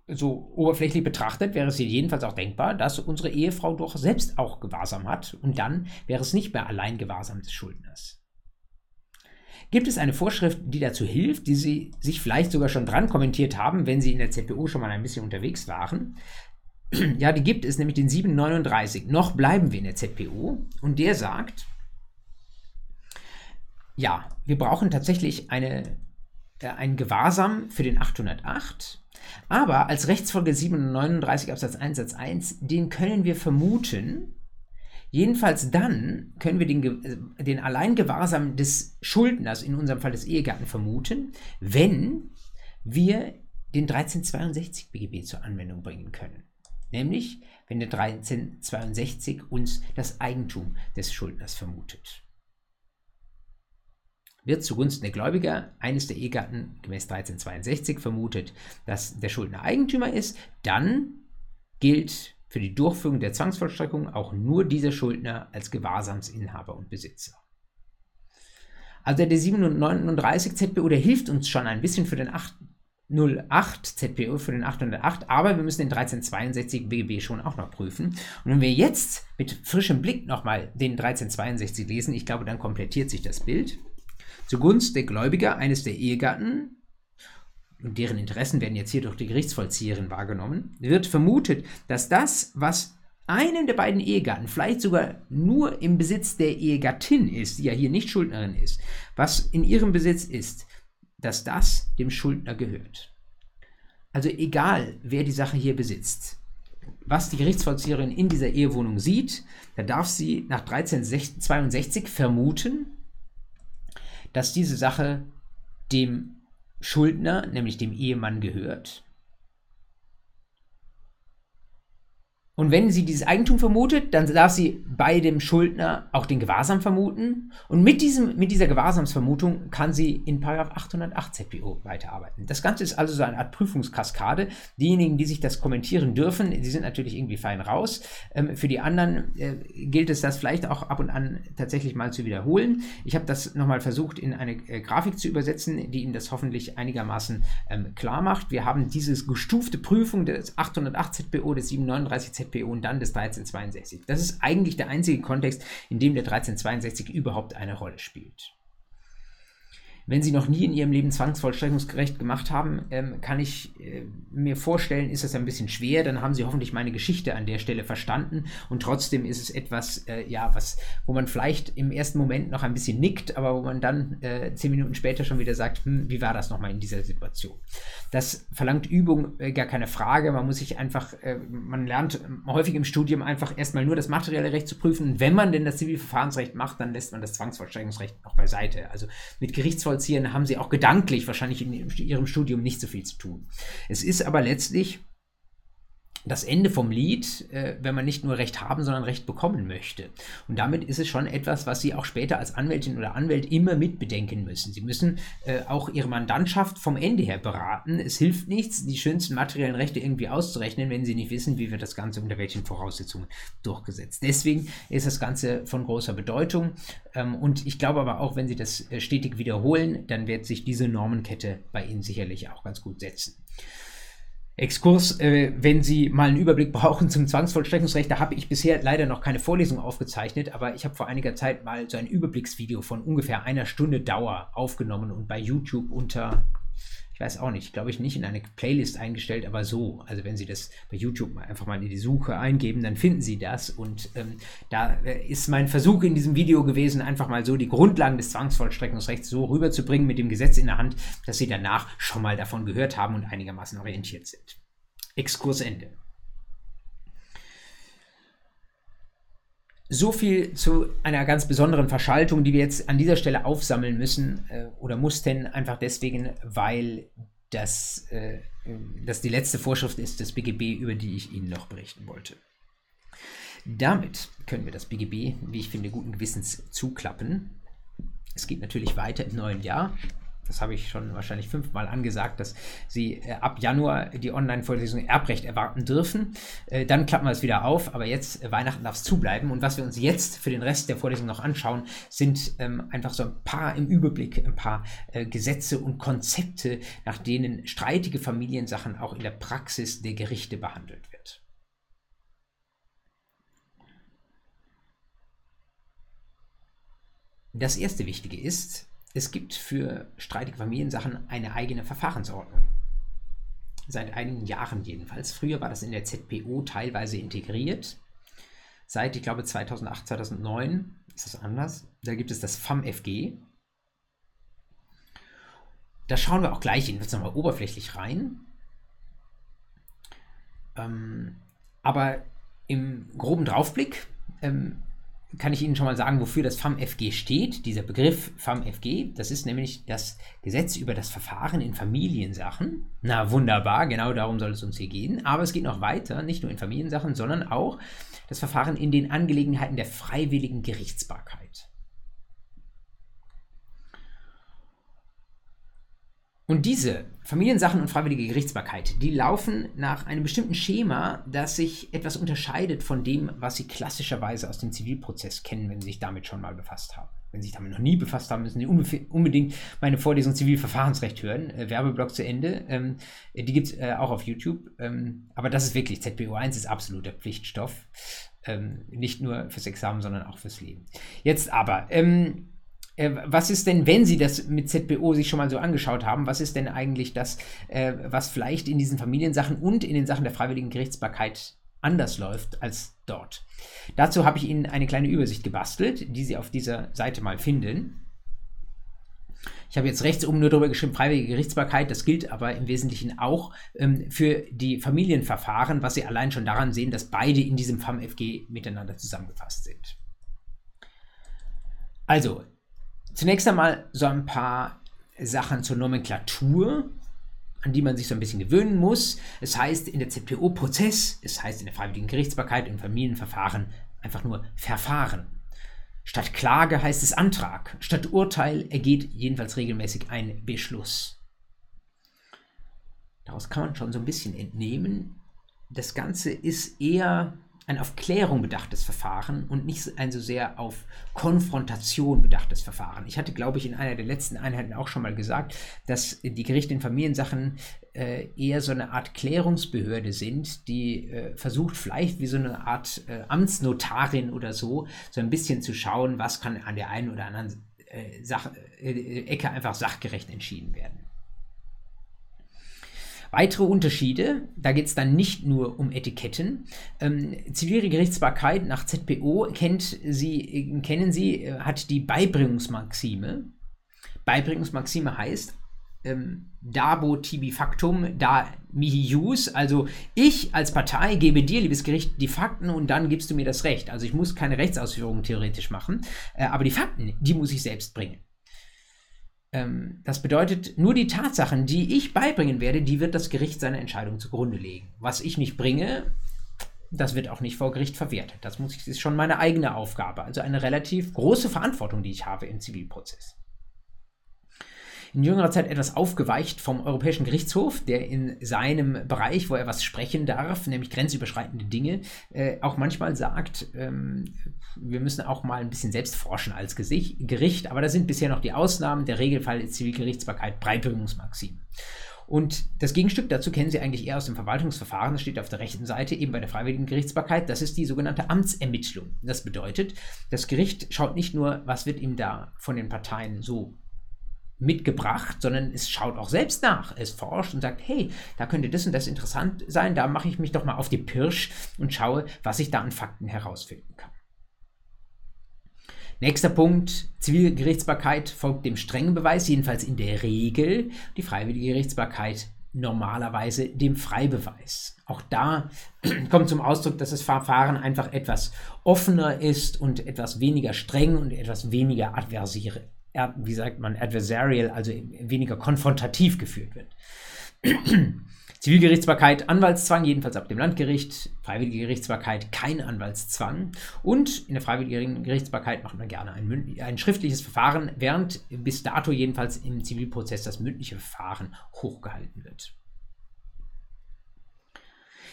so oberflächlich betrachtet wäre es jedenfalls auch denkbar, dass unsere Ehefrau doch selbst auch Gewahrsam hat und dann wäre es nicht mehr allein Gewahrsam des Schuldners. Gibt es eine Vorschrift, die dazu hilft, die Sie sich vielleicht sogar schon dran kommentiert haben, wenn Sie in der ZPO schon mal ein bisschen unterwegs waren? Ja, die gibt es, nämlich den 739. Noch bleiben wir in der ZPO und der sagt, ja, wir brauchen tatsächlich eine, äh, ein Gewahrsam für den 808, aber als Rechtsfolge 739 Absatz 1 Satz 1, den können wir vermuten, Jedenfalls dann können wir den, äh, den Alleingewahrsam des Schuldners, in unserem Fall des Ehegatten, vermuten, wenn wir den 1362 BGB zur Anwendung bringen können nämlich wenn der 1362 uns das Eigentum des Schuldners vermutet. Wird zugunsten der Gläubiger eines der Ehegatten gemäß 1362 vermutet, dass der Schuldner Eigentümer ist, dann gilt für die Durchführung der Zwangsvollstreckung auch nur dieser Schuldner als Gewahrsamsinhaber und Besitzer. Also der 37 ZBO, der hilft uns schon ein bisschen für den 8, 08 ZPO für den 808, aber wir müssen den 1362 BGB schon auch noch prüfen. Und wenn wir jetzt mit frischem Blick nochmal den 1362 lesen, ich glaube, dann komplettiert sich das Bild. Zugunsten der Gläubiger eines der Ehegatten, und deren Interessen werden jetzt hier durch die Gerichtsvollzieherin wahrgenommen, wird vermutet, dass das, was einem der beiden Ehegatten, vielleicht sogar nur im Besitz der Ehegattin ist, die ja hier nicht Schuldnerin ist, was in ihrem Besitz ist, dass das dem Schuldner gehört. Also egal, wer die Sache hier besitzt, was die Gerichtsvollzieherin in dieser Ehewohnung sieht, da darf sie nach 1362 vermuten, dass diese Sache dem Schuldner, nämlich dem Ehemann, gehört. Und wenn sie dieses Eigentum vermutet, dann darf sie bei dem Schuldner auch den Gewahrsam vermuten. Und mit, diesem, mit dieser Gewahrsamsvermutung kann sie in 808 ZPO weiterarbeiten. Das Ganze ist also so eine Art Prüfungskaskade. Diejenigen, die sich das kommentieren dürfen, die sind natürlich irgendwie fein raus. Ähm, für die anderen äh, gilt es, das vielleicht auch ab und an tatsächlich mal zu wiederholen. Ich habe das nochmal versucht, in eine äh, Grafik zu übersetzen, die Ihnen das hoffentlich einigermaßen ähm, klar macht. Wir haben dieses gestufte Prüfung des 808 ZPO, des 739 ZPO, ZPO und dann des 1362. Das ist eigentlich der einzige Kontext, in dem der 1362 überhaupt eine Rolle spielt. Wenn Sie noch nie in Ihrem Leben Zwangsvollstreckungsgerecht gemacht haben, ähm, kann ich äh, mir vorstellen, ist das ein bisschen schwer. Dann haben Sie hoffentlich meine Geschichte an der Stelle verstanden. Und trotzdem ist es etwas, äh, ja, was, wo man vielleicht im ersten Moment noch ein bisschen nickt, aber wo man dann äh, zehn Minuten später schon wieder sagt, hm, wie war das nochmal in dieser Situation? Das verlangt Übung, äh, gar keine Frage. Man muss sich einfach, äh, man lernt häufig im Studium einfach erstmal nur das materielle Recht zu prüfen. Und wenn man denn das Zivilverfahrensrecht macht, dann lässt man das Zwangsvollstreckungsrecht noch beiseite. Also mit Gerichtsvoll vollziehen, haben sie auch gedanklich wahrscheinlich in ihrem Studium nicht so viel zu tun. Es ist aber letztlich das Ende vom Lied, äh, wenn man nicht nur Recht haben, sondern Recht bekommen möchte. Und damit ist es schon etwas, was Sie auch später als Anwältin oder Anwalt immer mitbedenken müssen. Sie müssen äh, auch Ihre Mandantschaft vom Ende her beraten. Es hilft nichts, die schönsten materiellen Rechte irgendwie auszurechnen, wenn Sie nicht wissen, wie wird das Ganze unter welchen Voraussetzungen durchgesetzt. Deswegen ist das Ganze von großer Bedeutung. Ähm, und ich glaube aber auch, wenn Sie das äh, stetig wiederholen, dann wird sich diese Normenkette bei Ihnen sicherlich auch ganz gut setzen. Exkurs, äh, wenn Sie mal einen Überblick brauchen zum Zwangsvollstreckungsrecht, da habe ich bisher leider noch keine Vorlesung aufgezeichnet, aber ich habe vor einiger Zeit mal so ein Überblicksvideo von ungefähr einer Stunde Dauer aufgenommen und bei YouTube unter ich weiß auch nicht, glaube ich, nicht in eine Playlist eingestellt, aber so. Also wenn Sie das bei YouTube einfach mal in die Suche eingeben, dann finden Sie das. Und ähm, da äh, ist mein Versuch in diesem Video gewesen, einfach mal so die Grundlagen des Zwangsvollstreckungsrechts so rüberzubringen mit dem Gesetz in der Hand, dass Sie danach schon mal davon gehört haben und einigermaßen orientiert sind. Exkurs Ende. So viel zu einer ganz besonderen Verschaltung, die wir jetzt an dieser Stelle aufsammeln müssen äh, oder mussten, einfach deswegen, weil das, äh, das die letzte Vorschrift ist des BGB, über die ich Ihnen noch berichten wollte. Damit können wir das BGB, wie ich finde, guten Gewissens zuklappen. Es geht natürlich weiter im neuen Jahr das habe ich schon wahrscheinlich fünfmal angesagt, dass Sie äh, ab Januar die Online-Vorlesung Erbrecht erwarten dürfen. Äh, dann klappen wir es wieder auf, aber jetzt äh, Weihnachten darf es zubleiben. Und was wir uns jetzt für den Rest der Vorlesung noch anschauen, sind ähm, einfach so ein paar im Überblick, ein paar äh, Gesetze und Konzepte, nach denen streitige Familiensachen auch in der Praxis der Gerichte behandelt wird. Das erste Wichtige ist, es gibt für streitige Familiensachen eine eigene Verfahrensordnung. Seit einigen Jahren jedenfalls. Früher war das in der ZPO teilweise integriert. Seit, ich glaube, 2008, 2009 ist das anders. Da gibt es das FAMFG. Da schauen wir auch gleich jetzt nochmal oberflächlich rein. Ähm, aber im groben Draufblick ähm, kann ich Ihnen schon mal sagen, wofür das FAMFG steht. Dieser Begriff FAMFG, das ist nämlich das Gesetz über das Verfahren in Familiensachen. Na wunderbar, genau darum soll es uns hier gehen. Aber es geht noch weiter, nicht nur in Familiensachen, sondern auch das Verfahren in den Angelegenheiten der freiwilligen Gerichtsbarkeit. Und diese Familiensachen und freiwillige Gerichtsbarkeit, die laufen nach einem bestimmten Schema, das sich etwas unterscheidet von dem, was Sie klassischerweise aus dem Zivilprozess kennen, wenn Sie sich damit schon mal befasst haben. Wenn Sie sich damit noch nie befasst haben, müssen Sie unbedingt meine Vorlesung Zivilverfahrensrecht hören. Äh, Werbeblock zu Ende. Ähm, die gibt es äh, auch auf YouTube. Ähm, aber das ist wirklich, ZBO 1 ist absoluter Pflichtstoff. Ähm, nicht nur fürs Examen, sondern auch fürs Leben. Jetzt aber, ähm, äh, was ist denn, wenn Sie das mit ZBO sich schon mal so angeschaut haben, was ist denn eigentlich das, äh, was vielleicht in diesen Familiensachen und in den Sachen der freiwilligen Gerichtsbarkeit anders läuft als dort. Dazu habe ich Ihnen eine kleine Übersicht gebastelt, die Sie auf dieser Seite mal finden. Ich habe jetzt rechts oben nur darüber geschrieben, freiwillige Gerichtsbarkeit. Das gilt aber im Wesentlichen auch ähm, für die Familienverfahren, was Sie allein schon daran sehen, dass beide in diesem FAMFG miteinander zusammengefasst sind. Also, zunächst einmal so ein paar Sachen zur Nomenklatur, an die man sich so ein bisschen gewöhnen muss. Es heißt in der ZPO-Prozess, es heißt in der freiwilligen Gerichtsbarkeit und Familienverfahren einfach nur Verfahren. Statt Klage heißt es Antrag. Statt Urteil ergeht jedenfalls regelmäßig ein Beschluss. Daraus kann man schon so ein bisschen entnehmen, das Ganze ist eher ein auf Klärung bedachtes Verfahren und nicht ein so sehr auf Konfrontation bedachtes Verfahren. Ich hatte, glaube ich, in einer der letzten Einheiten auch schon mal gesagt, dass die Gerichte in Familiensachen äh, eher so eine Art Klärungsbehörde sind, die äh, versucht vielleicht wie so eine Art äh, Amtsnotarin oder so, so ein bisschen zu schauen, was kann an der einen oder anderen äh, Sach äh, Ecke einfach sachgerecht entschieden werden. Weitere Unterschiede, da geht es dann nicht nur um Etiketten. Ähm, zivile Gerichtsbarkeit nach ZPO kennt sie, kennen Sie, äh, hat die Beibringungsmaxime. Beibringungsmaxime heißt, ähm, dabo tibi factum, da mihi jus, also ich als Partei gebe dir, liebes Gericht, die Fakten und dann gibst du mir das Recht. Also ich muss keine Rechtsausführungen theoretisch machen, äh, aber die Fakten, die muss ich selbst bringen. Ähm, das bedeutet, nur die Tatsachen, die ich beibringen werde, die wird das Gericht seiner Entscheidung zugrunde legen. Was ich nicht bringe, das wird auch nicht vor Gericht verwertet. Das muss ich, das ist schon meine eigene Aufgabe. Also eine relativ große Verantwortung, die ich habe im Zivilprozess in jüngerer Zeit etwas aufgeweicht vom Europäischen Gerichtshof, der in seinem Bereich, wo er was sprechen darf, nämlich grenzüberschreitende Dinge, äh, auch manchmal sagt, ähm, wir müssen auch mal ein bisschen selbst forschen als Gesicht, Gericht, aber da sind bisher noch die Ausnahmen. Der Regelfall ist Zivilgerichtsbarkeit, Breitbringungsmaxim. Und das Gegenstück dazu kennen Sie eigentlich eher aus dem Verwaltungsverfahren. Das steht auf der rechten Seite eben bei der freiwilligen Gerichtsbarkeit. Das ist die sogenannte Amtsermittlung. Das bedeutet, das Gericht schaut nicht nur, was wird ihm da von den Parteien so mitgebracht, sondern es schaut auch selbst nach. Es forscht und sagt, hey, da könnte das und das interessant sein, da mache ich mich doch mal auf die Pirsch und schaue, was ich da an Fakten herausfinden kann. Nächster Punkt, Zivilgerichtsbarkeit folgt dem strengen Beweis, jedenfalls in der Regel, die freiwillige Gerichtsbarkeit normalerweise dem Freibeweis. Auch da kommt zum Ausdruck, dass das Verfahren einfach etwas offener ist und etwas weniger streng und etwas weniger adversiere, wie sagt man, adversarial, also weniger konfrontativ geführt wird. Zivilgerichtsbarkeit, Anwaltszwang, jedenfalls ab dem Landgericht, freiwillige Gerichtsbarkeit, kein Anwaltszwang. Und in der freiwilligen Gerichtsbarkeit macht man gerne ein, ein, schriftliches Verfahren, während bis dato jedenfalls im Zivilprozess das mündliche Verfahren hochgehalten wird.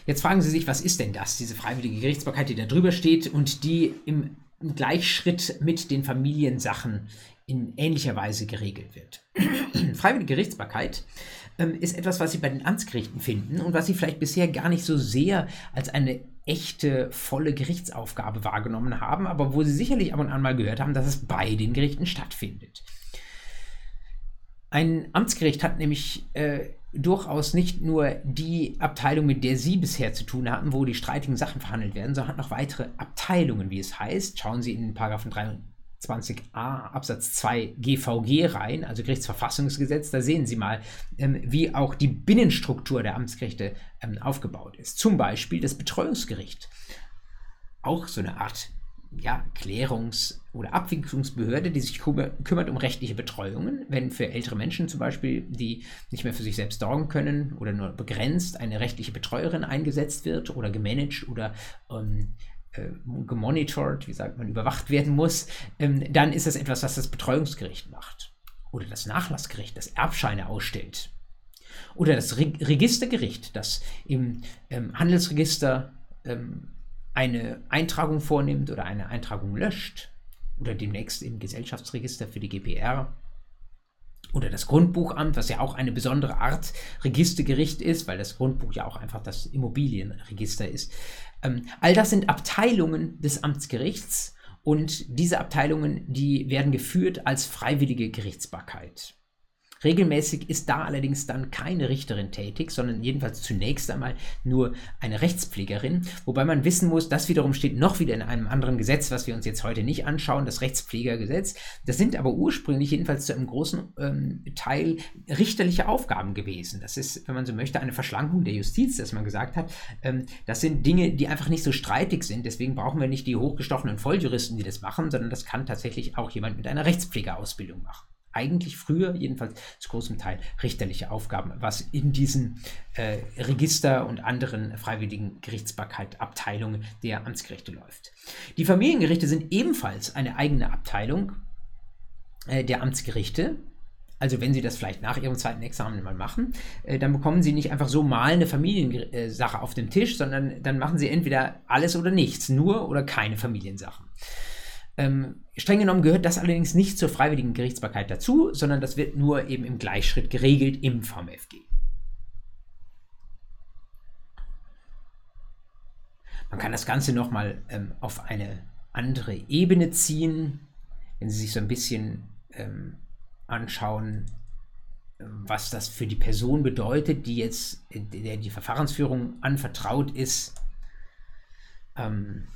Jetzt fragen Sie sich, was ist denn das, diese freiwillige Gerichtsbarkeit, die da drüber steht und die im Gleichschritt mit den Familiensachen in ähnlicher Weise geregelt wird. Freiwillige Gerichtsbarkeit ähm, ist etwas, was Sie bei den Amtsgerichten finden und was Sie vielleicht bisher gar nicht so sehr als eine echte, volle Gerichtsaufgabe wahrgenommen haben, aber wo Sie sicherlich ab und an mal gehört haben, dass es bei den Gerichten stattfindet. Ein Amtsgericht hat nämlich äh, durchaus nicht nur die Abteilung, mit der Sie bisher zu tun hatten, wo die streitigen Sachen verhandelt werden, sondern hat noch weitere Abteilungen, wie es heißt. Schauen Sie in den Paragraphen 3 20a Absatz 2 GVG rein, also Gerichtsverfassungsgesetz. Da sehen Sie mal, ähm, wie auch die Binnenstruktur der Amtsgerichte ähm, aufgebaut ist. Zum Beispiel das Betreuungsgericht. Auch so eine Art ja, Klärungs- oder Abwicklungsbehörde, die sich kümmert um rechtliche Betreuungen, wenn für ältere Menschen zum Beispiel, die nicht mehr für sich selbst sorgen können oder nur begrenzt eine rechtliche Betreuerin eingesetzt wird oder gemanagt oder ähm, äh, gemonitort, wie sagt man, überwacht werden muss, ähm, dann ist das etwas, was das Betreuungsgericht macht. Oder das Nachlassgericht, das Erbscheine ausstellt. Oder das Re Registergericht, das im ähm, Handelsregister ähm, eine Eintragung vornimmt oder eine Eintragung löscht. Oder demnächst im Gesellschaftsregister für die GPR oder das Grundbuchamt, was ja auch eine besondere Art Registergericht ist, weil das Grundbuch ja auch einfach das Immobilienregister ist. Ähm, all das sind Abteilungen des Amtsgerichts und diese Abteilungen, die werden geführt als freiwillige Gerichtsbarkeit. Regelmäßig ist da allerdings dann keine Richterin tätig, sondern jedenfalls zunächst einmal nur eine Rechtspflegerin, wobei man wissen muss, das wiederum steht noch wieder in einem anderen Gesetz, was wir uns jetzt heute nicht anschauen, das Rechtspflegergesetz. Das sind aber ursprünglich jedenfalls zu einem großen ähm, Teil richterliche Aufgaben gewesen. Das ist, wenn man so möchte, eine Verschlankung der Justiz, dass man gesagt hat, ähm, das sind Dinge, die einfach nicht so streitig sind. Deswegen brauchen wir nicht die hochgestochenen Volljuristen, die das machen, sondern das kann tatsächlich auch jemand mit einer Rechtspflegeausbildung machen eigentlich früher, jedenfalls zu großem Teil, richterliche Aufgaben, was in diesen äh, Register und anderen freiwilligen Gerichtsbarkeit-Abteilungen der Amtsgerichte läuft. Die Familiengerichte sind ebenfalls eine eigene Abteilung äh, der Amtsgerichte. Also wenn Sie das vielleicht nach Ihrem zweiten Examen mal machen, äh, dann bekommen Sie nicht einfach so mal eine Familiensache auf dem Tisch, sondern dann machen Sie entweder alles oder nichts, nur oder keine Familiensachen. Ähm, streng genommen gehört das allerdings nicht zur freiwilligen Gerichtsbarkeit dazu, sondern das wird nur eben im Gleichschritt geregelt im VMFG. Man kann das Ganze nochmal ähm, auf eine andere Ebene ziehen, wenn Sie sich so ein bisschen ähm, anschauen, was das für die Person bedeutet, die jetzt der die Verfahrensführung anvertraut ist. Ähm,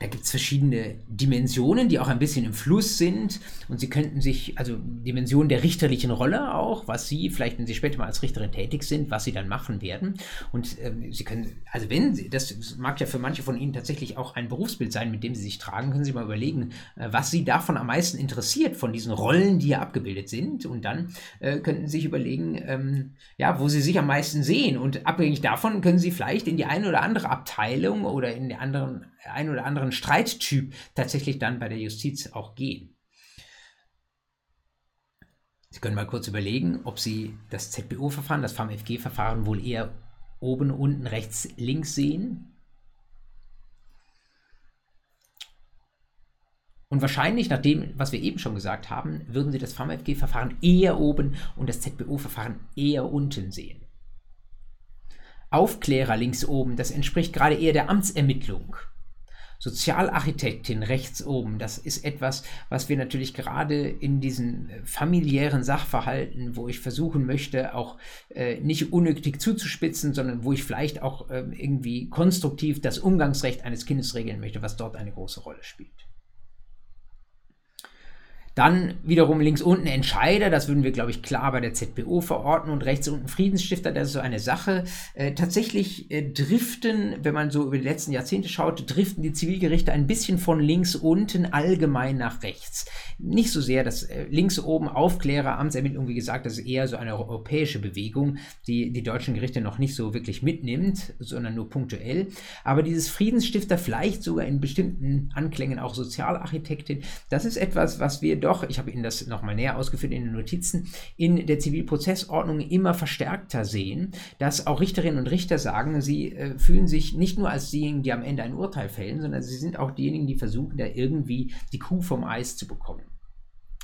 da gibt es verschiedene Dimensionen, die auch ein bisschen im Fluss sind. Und Sie könnten sich, also Dimensionen der richterlichen Rolle auch, was Sie, vielleicht wenn Sie später mal als Richterin tätig sind, was Sie dann machen werden. Und ähm, Sie können, also wenn Sie, das mag ja für manche von Ihnen tatsächlich auch ein Berufsbild sein, mit dem Sie sich tragen, können Sie mal überlegen, äh, was Sie davon am meisten interessiert, von diesen Rollen, die hier abgebildet sind. Und dann äh, könnten Sie sich überlegen, ähm, ja, wo Sie sich am meisten sehen. Und abhängig davon können Sie vielleicht in die eine oder andere Abteilung oder in die anderen ein oder anderen Streittyp tatsächlich dann bei der Justiz auch gehen. Sie können mal kurz überlegen, ob Sie das ZBO-Verfahren, das FAMFG-Verfahren wohl eher oben, unten, rechts, links sehen. Und wahrscheinlich, nach dem, was wir eben schon gesagt haben, würden Sie das FAMFG-Verfahren eher oben und das ZBO-Verfahren eher unten sehen. Aufklärer links oben, das entspricht gerade eher der Amtsermittlung. Sozialarchitektin rechts oben, das ist etwas, was wir natürlich gerade in diesen äh, familiären Sachverhalten, wo ich versuchen möchte, auch äh, nicht unnötig zuzuspitzen, sondern wo ich vielleicht auch äh, irgendwie konstruktiv das Umgangsrecht eines Kindes regeln möchte, was dort eine große Rolle spielt. Dann wiederum links unten Entscheider, das würden wir, glaube ich, klar bei der ZBO verorten und rechts unten Friedensstifter, das ist so eine Sache. Äh, tatsächlich äh, driften, wenn man so über die letzten Jahrzehnte schaut, driften die Zivilgerichte ein bisschen von links unten allgemein nach rechts. Nicht so sehr, dass äh, links oben Aufklärer, Amtsermittlung, wie gesagt, das ist eher so eine europäische Bewegung, die die deutschen Gerichte noch nicht so wirklich mitnimmt, sondern nur punktuell. Aber dieses Friedensstifter, vielleicht sogar in bestimmten Anklängen auch Sozialarchitektin, das ist etwas, was wir jedoch, ich habe Ihnen das nochmal näher ausgeführt in den Notizen, in der Zivilprozessordnung immer verstärkter sehen, dass auch Richterinnen und Richter sagen, sie äh, fühlen sich nicht nur als diejenigen, die am Ende ein Urteil fällen, sondern sie sind auch diejenigen, die versuchen, da irgendwie die Kuh vom Eis zu bekommen.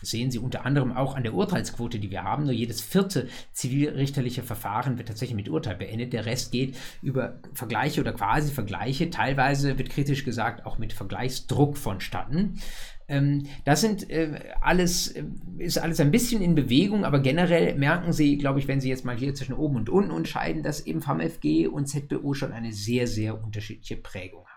Das sehen Sie unter anderem auch an der Urteilsquote, die wir haben. Nur jedes vierte zivilrichterliche Verfahren wird tatsächlich mit Urteil beendet. Der Rest geht über Vergleiche oder quasi Vergleiche. Teilweise wird kritisch gesagt auch mit Vergleichsdruck vonstatten. Ähm, das sind äh, alles, äh, ist alles ein bisschen in Bewegung, aber generell merken Sie, glaube ich, wenn Sie jetzt mal hier zwischen oben und unten unterscheiden, dass eben VMFG und ZBO schon eine sehr, sehr unterschiedliche Prägung haben.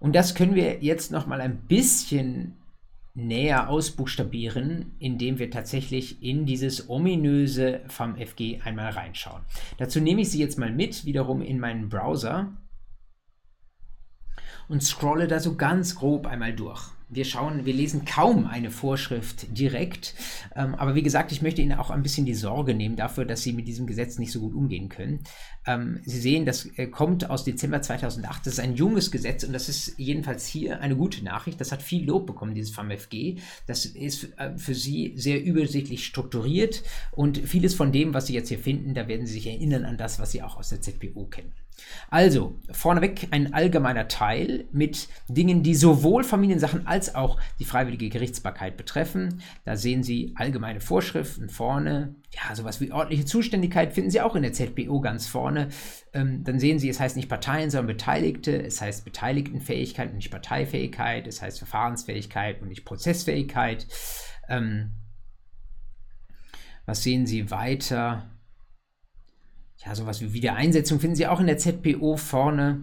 Und das können wir jetzt noch mal ein bisschen näher ausbuchstabieren, indem wir tatsächlich in dieses ominöse FAMFG einmal reinschauen. Dazu nehme ich Sie jetzt mal mit, wiederum in meinen Browser und scrolle da so ganz grob einmal durch wir schauen, wir lesen kaum eine Vorschrift direkt. Ähm, aber wie gesagt, ich möchte Ihnen auch ein bisschen die Sorge nehmen dafür, dass Sie mit diesem Gesetz nicht so gut umgehen können. Ähm, Sie sehen, das äh, kommt aus Dezember 2008. Das ist ein junges Gesetz und das ist jedenfalls hier eine gute Nachricht. Das hat viel Lob bekommen, dieses FAMFG. Das ist äh, für Sie sehr übersichtlich strukturiert und vieles von dem, was Sie jetzt hier finden, da werden Sie sich erinnern an das, was Sie auch aus der ZPO kennen. Also, vorneweg ein allgemeiner Teil mit Dingen, die sowohl Familiensachen als auch die freiwillige Gerichtsbarkeit betreffen. Da sehen Sie allgemeine Vorschriften vorne. Ja, sowas wie ordentliche Zuständigkeit finden Sie auch in der ZBO ganz vorne. Ähm, dann sehen Sie, es heißt nicht Parteien, sondern Beteiligte. Es heißt Beteiligtenfähigkeit und nicht Parteifähigkeit. Es heißt Verfahrensfähigkeit und nicht Prozessfähigkeit. Ähm, was sehen Sie weiter? Ja, sowas wie Wiedereinsetzung finden Sie auch in der ZPO vorne.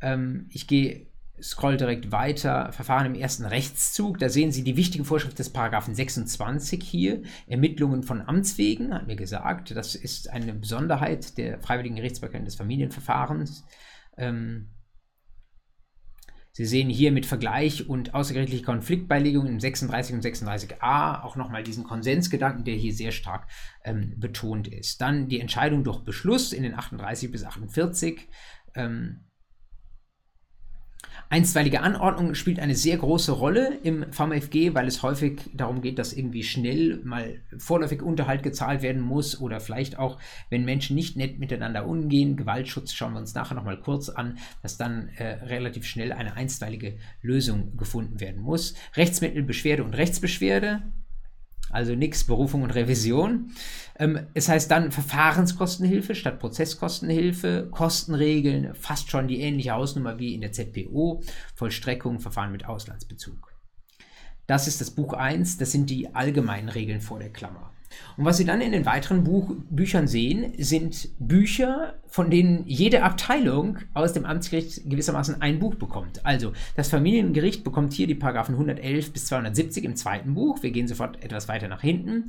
Ähm, ich gehe, scroll direkt weiter. Verfahren im ersten Rechtszug. Da sehen Sie die wichtige Vorschrift des Paragraphen 26 hier. Ermittlungen von Amtswegen, hat mir gesagt. Das ist eine Besonderheit der freiwilligen Gerichtsbarkeit des Familienverfahrens. Ähm, Sie sehen hier mit Vergleich und außergerichtliche Konfliktbeilegung im 36 und 36a auch nochmal diesen Konsensgedanken, der hier sehr stark ähm, betont ist. Dann die Entscheidung durch Beschluss in den 38 bis 48. Ähm, Einstweilige Anordnung spielt eine sehr große Rolle im VMFG, weil es häufig darum geht, dass irgendwie schnell mal vorläufig Unterhalt gezahlt werden muss oder vielleicht auch, wenn Menschen nicht nett miteinander umgehen, Gewaltschutz schauen wir uns nachher nochmal kurz an, dass dann äh, relativ schnell eine einstweilige Lösung gefunden werden muss. Rechtsmittel, Beschwerde und Rechtsbeschwerde also nichts Berufung und Revision. Ähm, es heißt dann Verfahrenskostenhilfe statt Prozesskostenhilfe, Kostenregeln, fast schon die ähnliche Hausnummer wie in der ZPO, Vollstreckung, Verfahren mit Auslandsbezug. Das ist das Buch 1, das sind die allgemeinen Regeln vor der Klammer. Und was Sie dann in den weiteren Buch Büchern sehen, sind Bücher, von denen jede Abteilung aus dem Amtsgericht gewissermaßen ein Buch bekommt. Also das Familiengericht bekommt hier die Paragraphen 111 bis 270 im zweiten Buch. Wir gehen sofort etwas weiter nach hinten.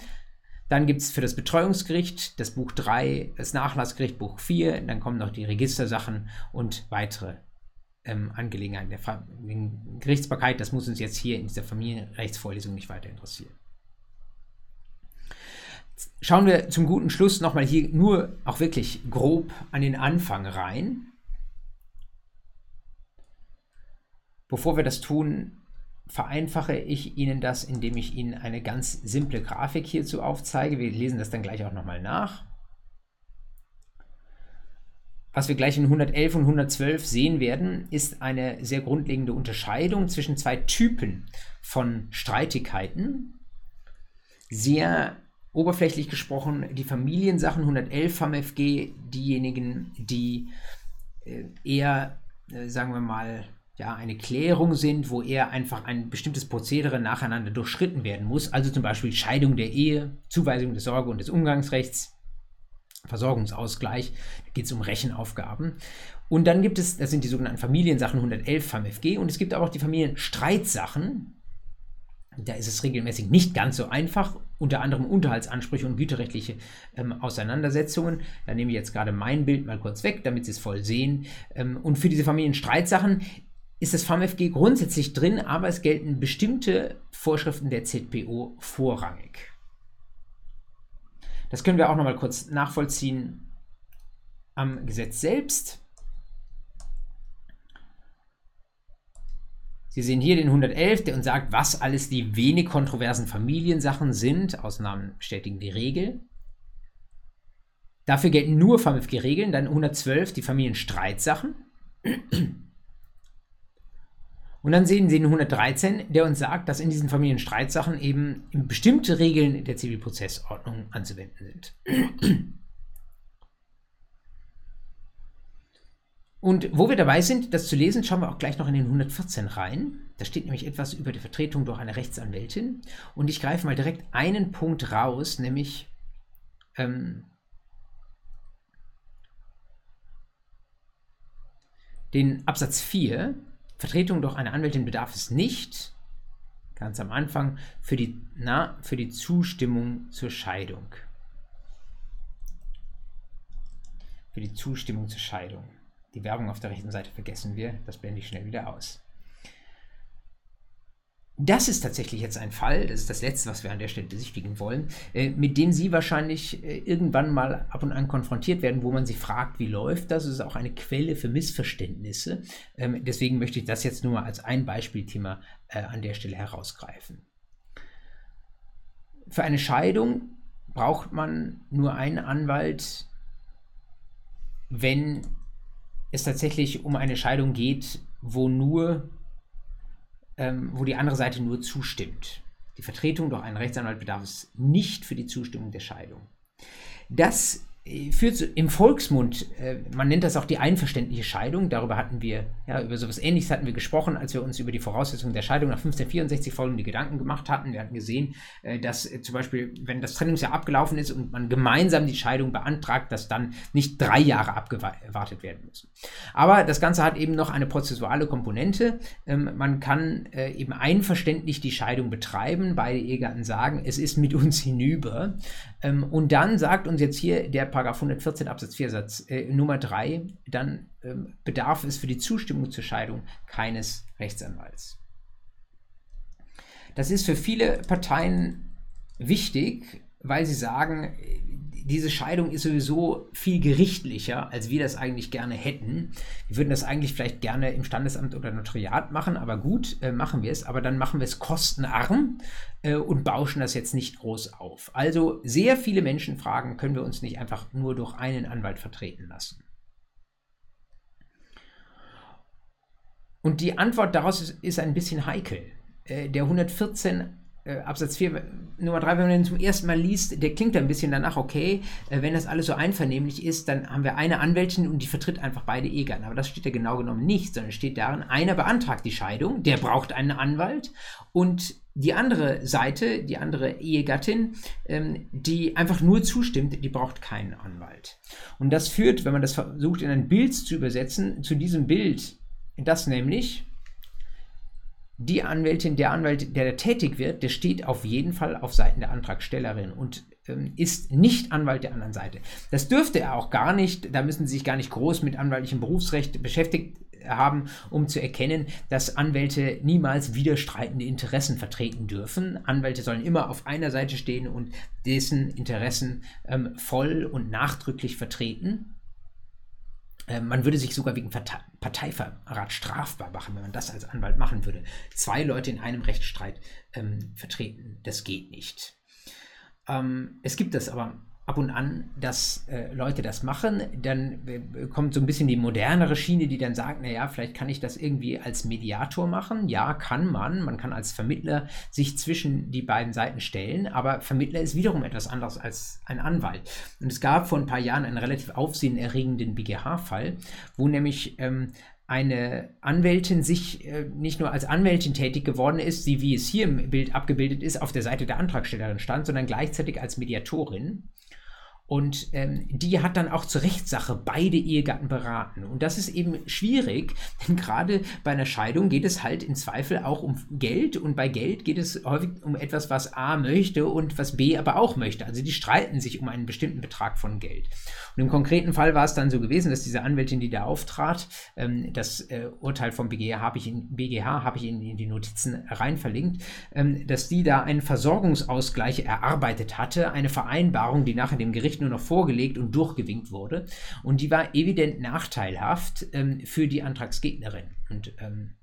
Dann gibt es für das Betreuungsgericht das Buch 3, das Nachlassgericht Buch 4, dann kommen noch die Registersachen und weitere ähm, Angelegenheiten der Gerichtsbarkeit. Das muss uns jetzt hier in dieser Familienrechtsvorlesung nicht weiter interessieren. Schauen wir zum guten Schluss nochmal hier nur auch wirklich grob an den Anfang rein. Bevor wir das tun, vereinfache ich Ihnen das, indem ich Ihnen eine ganz simple Grafik hierzu aufzeige. Wir lesen das dann gleich auch nochmal nach. Was wir gleich in 111 und 112 sehen werden, ist eine sehr grundlegende Unterscheidung zwischen zwei Typen von Streitigkeiten. Sehr oberflächlich gesprochen die Familiensachen 111 FAMFG, diejenigen, die äh, eher, äh, sagen wir mal, ja, eine Klärung sind, wo eher einfach ein bestimmtes Prozedere nacheinander durchschritten werden muss. Also zum Beispiel Scheidung der Ehe, Zuweisung des Sorge- und des Umgangsrechts, Versorgungsausgleich, da geht es um Rechenaufgaben. Und dann gibt es, das sind die sogenannten Familiensachen 111 FAMFG und es gibt aber auch die Familienstreitsachen, da ist es regelmäßig nicht ganz so einfach, unter anderem Unterhaltsansprüche und güterrechtliche ähm, Auseinandersetzungen. Da nehme ich jetzt gerade mein Bild mal kurz weg, damit Sie es voll sehen. Ähm, und für diese Familienstreitsachen ist das FAMFG grundsätzlich drin, aber es gelten bestimmte Vorschriften der ZPO vorrangig. Das können wir auch noch mal kurz nachvollziehen am Gesetz selbst. Sie sehen hier den 111, der uns sagt, was alles die wenig kontroversen Familiensachen sind. Ausnahmen bestätigen die Regel. Dafür gelten nur VMFG-Regeln. Dann 112 die Familienstreitsachen. Und dann sehen Sie den 113, der uns sagt, dass in diesen Familienstreitsachen eben bestimmte Regeln der Zivilprozessordnung anzuwenden sind. Und wo wir dabei sind, das zu lesen, schauen wir auch gleich noch in den 114 rein. Da steht nämlich etwas über die Vertretung durch eine Rechtsanwältin. Und ich greife mal direkt einen Punkt raus, nämlich ähm, den Absatz 4. Vertretung durch eine Anwältin bedarf es nicht, ganz am Anfang, für die, na, für die Zustimmung zur Scheidung. Für die Zustimmung zur Scheidung. Die Werbung auf der rechten Seite vergessen wir, das blende ich schnell wieder aus. Das ist tatsächlich jetzt ein Fall, das ist das Letzte, was wir an der Stelle besichtigen wollen, äh, mit dem Sie wahrscheinlich äh, irgendwann mal ab und an konfrontiert werden, wo man sich fragt, wie läuft das? Es ist auch eine Quelle für Missverständnisse. Ähm, deswegen möchte ich das jetzt nur mal als ein Beispielthema äh, an der Stelle herausgreifen. Für eine Scheidung braucht man nur einen Anwalt, wenn es tatsächlich um eine Scheidung geht, wo nur, ähm, wo die andere Seite nur zustimmt. Die Vertretung durch einen Rechtsanwalt bedarf es nicht für die Zustimmung der Scheidung. Das führt im Volksmund, äh, man nennt das auch die einverständliche Scheidung. Darüber hatten wir, ja, über sowas ähnliches hatten wir gesprochen, als wir uns über die Voraussetzungen der Scheidung nach 1564 folgende Gedanken gemacht hatten. Wir hatten gesehen, äh, dass äh, zum Beispiel, wenn das Trennungsjahr abgelaufen ist und man gemeinsam die Scheidung beantragt, dass dann nicht drei Jahre abgewartet werden müssen. Aber das Ganze hat eben noch eine prozessuale Komponente. Ähm, man kann eben einverständlich die Scheidung betreiben. Beide Ehegatten sagen, es ist mit uns hinüber. Ähm, und dann sagt uns jetzt hier der Paragraph 114 Absatz 4 Satz äh, Nummer 3, dann ähm, bedarf es für die Zustimmung zur Scheidung keines Rechtsanwalts. Das ist für viele Parteien wichtig, weil sie sagen, diese Scheidung ist sowieso viel gerichtlicher, als wir das eigentlich gerne hätten. Wir würden das eigentlich vielleicht gerne im Standesamt oder Notariat machen, aber gut, äh, machen wir es. Aber dann machen wir es kostenarm äh, und bauschen das jetzt nicht groß auf. Also sehr viele Menschen fragen, können wir uns nicht einfach nur durch einen Anwalt vertreten lassen? Und die Antwort daraus ist, ist ein bisschen heikel. Äh, der 114 äh, Absatz 4, Nummer 3, wenn man den zum ersten Mal liest, der klingt ein bisschen danach, okay, äh, wenn das alles so einvernehmlich ist, dann haben wir eine Anwältin und die vertritt einfach beide Ehegatten. Aber das steht ja genau genommen nicht, sondern steht darin, einer beantragt die Scheidung, der braucht einen Anwalt und die andere Seite, die andere Ehegattin, ähm, die einfach nur zustimmt, die braucht keinen Anwalt. Und das führt, wenn man das versucht in ein Bild zu übersetzen, zu diesem Bild, das nämlich die Anwältin, der Anwalt, der da tätig wird, der steht auf jeden Fall auf Seiten der Antragstellerin und ähm, ist nicht Anwalt der anderen Seite. Das dürfte er auch gar nicht, da müssen Sie sich gar nicht groß mit anwaltlichem Berufsrecht beschäftigt haben, um zu erkennen, dass Anwälte niemals widerstreitende Interessen vertreten dürfen. Anwälte sollen immer auf einer Seite stehen und dessen Interessen ähm, voll und nachdrücklich vertreten. Äh, man würde sich sogar wegen Parteiverrat strafbar machen, wenn man das als Anwalt machen würde. Zwei Leute in einem Rechtsstreit ähm, vertreten, das geht nicht. Ähm, es gibt das aber ab und an, dass äh, Leute das machen. Dann äh, kommt so ein bisschen die modernere Schiene, die dann sagt, naja, vielleicht kann ich das irgendwie als Mediator machen. Ja, kann man. Man kann als Vermittler sich zwischen die beiden Seiten stellen, aber Vermittler ist wiederum etwas anderes als ein Anwalt. Und es gab vor ein paar Jahren einen relativ aufsehenerregenden BGH-Fall, wo nämlich ähm, eine Anwältin sich äh, nicht nur als Anwältin tätig geworden ist, die, wie es hier im Bild abgebildet ist, auf der Seite der Antragstellerin stand, sondern gleichzeitig als Mediatorin. Und ähm, die hat dann auch zur Rechtssache beide Ehegatten beraten. Und das ist eben schwierig, denn gerade bei einer Scheidung geht es halt im Zweifel auch um Geld. Und bei Geld geht es häufig um etwas, was A möchte und was B aber auch möchte. Also die streiten sich um einen bestimmten Betrag von Geld. Und im konkreten Fall war es dann so gewesen, dass diese Anwältin, die da auftrat, ähm, das äh, Urteil vom BGH habe ich, in, BGH hab ich in, in die Notizen rein verlinkt, ähm, dass die da einen Versorgungsausgleich erarbeitet hatte, eine Vereinbarung, die nachher dem Gericht Gericht nur noch vorgelegt und durchgewinkt wurde. Und die war evident nachteilhaft ähm, für die Antragsgegnerin. Und ähm,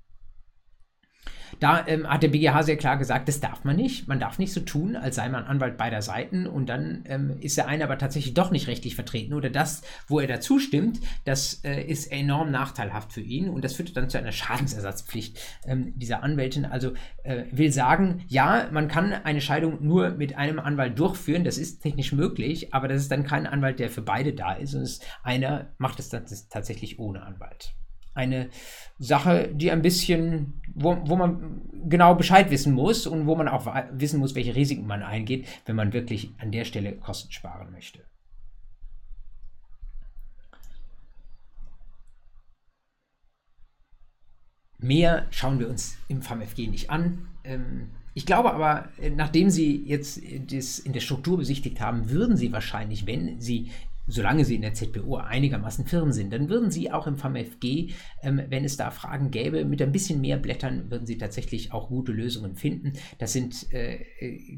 da ähm, hat der BGH sehr klar gesagt, das darf man nicht. Man darf nicht so tun, als sei man Anwalt beider Seiten. Und dann ähm, ist der eine aber tatsächlich doch nicht rechtlich vertreten. Oder das, wo er dazu stimmt, das äh, ist enorm nachteilhaft für ihn. Und das führt dann zu einer Schadensersatzpflicht ähm, dieser Anwältin. Also äh, will sagen, ja, man kann eine Scheidung nur mit einem Anwalt durchführen, das ist technisch möglich, aber das ist dann kein Anwalt, der für beide da ist. Und einer macht es dann tatsächlich ohne Anwalt eine Sache, die ein bisschen, wo, wo man genau Bescheid wissen muss und wo man auch wissen muss, welche Risiken man eingeht, wenn man wirklich an der Stelle Kosten sparen möchte. Mehr schauen wir uns im FAMFG nicht an. Ähm, ich glaube aber, äh, nachdem Sie jetzt das in der Struktur besichtigt haben, würden Sie wahrscheinlich, wenn Sie solange sie in der ZBO einigermaßen firm sind, dann würden sie auch im FAMFG, ähm, wenn es da Fragen gäbe, mit ein bisschen mehr Blättern würden sie tatsächlich auch gute Lösungen finden. Das sind, äh,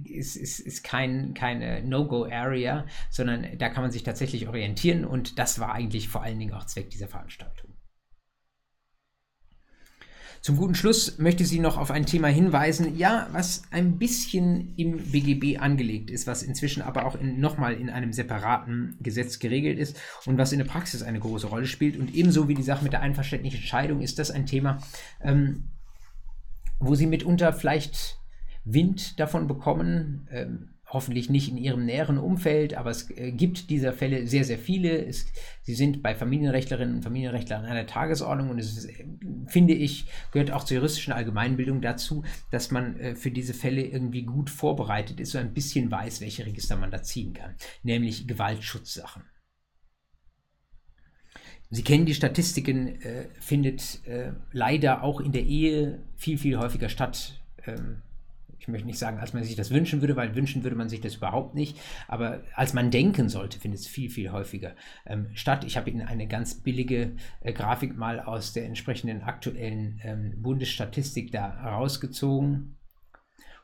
ist, ist, ist kein, keine No-Go-Area, sondern da kann man sich tatsächlich orientieren und das war eigentlich vor allen Dingen auch Zweck dieser Veranstaltung. Zum guten Schluss möchte ich Sie noch auf ein Thema hinweisen, ja, was ein bisschen im BGB angelegt ist, was inzwischen aber auch in, nochmal in einem separaten Gesetz geregelt ist und was in der Praxis eine große Rolle spielt. Und ebenso wie die Sache mit der einverständlichen Scheidung ist das ein Thema, ähm, wo Sie mitunter vielleicht Wind davon bekommen. Ähm, hoffentlich nicht in ihrem näheren Umfeld, aber es äh, gibt dieser Fälle sehr, sehr viele. Es, sie sind bei Familienrechtlerinnen und Familienrechtlern an der Tagesordnung und es ist, äh, finde ich, gehört auch zur juristischen Allgemeinbildung dazu, dass man äh, für diese Fälle irgendwie gut vorbereitet ist, so ein bisschen weiß, welche Register man da ziehen kann, nämlich Gewaltschutzsachen. Sie kennen die Statistiken, äh, findet äh, leider auch in der Ehe viel, viel häufiger statt. Ähm, ich möchte nicht sagen, als man sich das wünschen würde, weil wünschen würde man sich das überhaupt nicht, aber als man denken sollte, findet es viel, viel häufiger ähm, statt. Ich habe Ihnen eine ganz billige äh, Grafik mal aus der entsprechenden aktuellen ähm, Bundesstatistik da rausgezogen.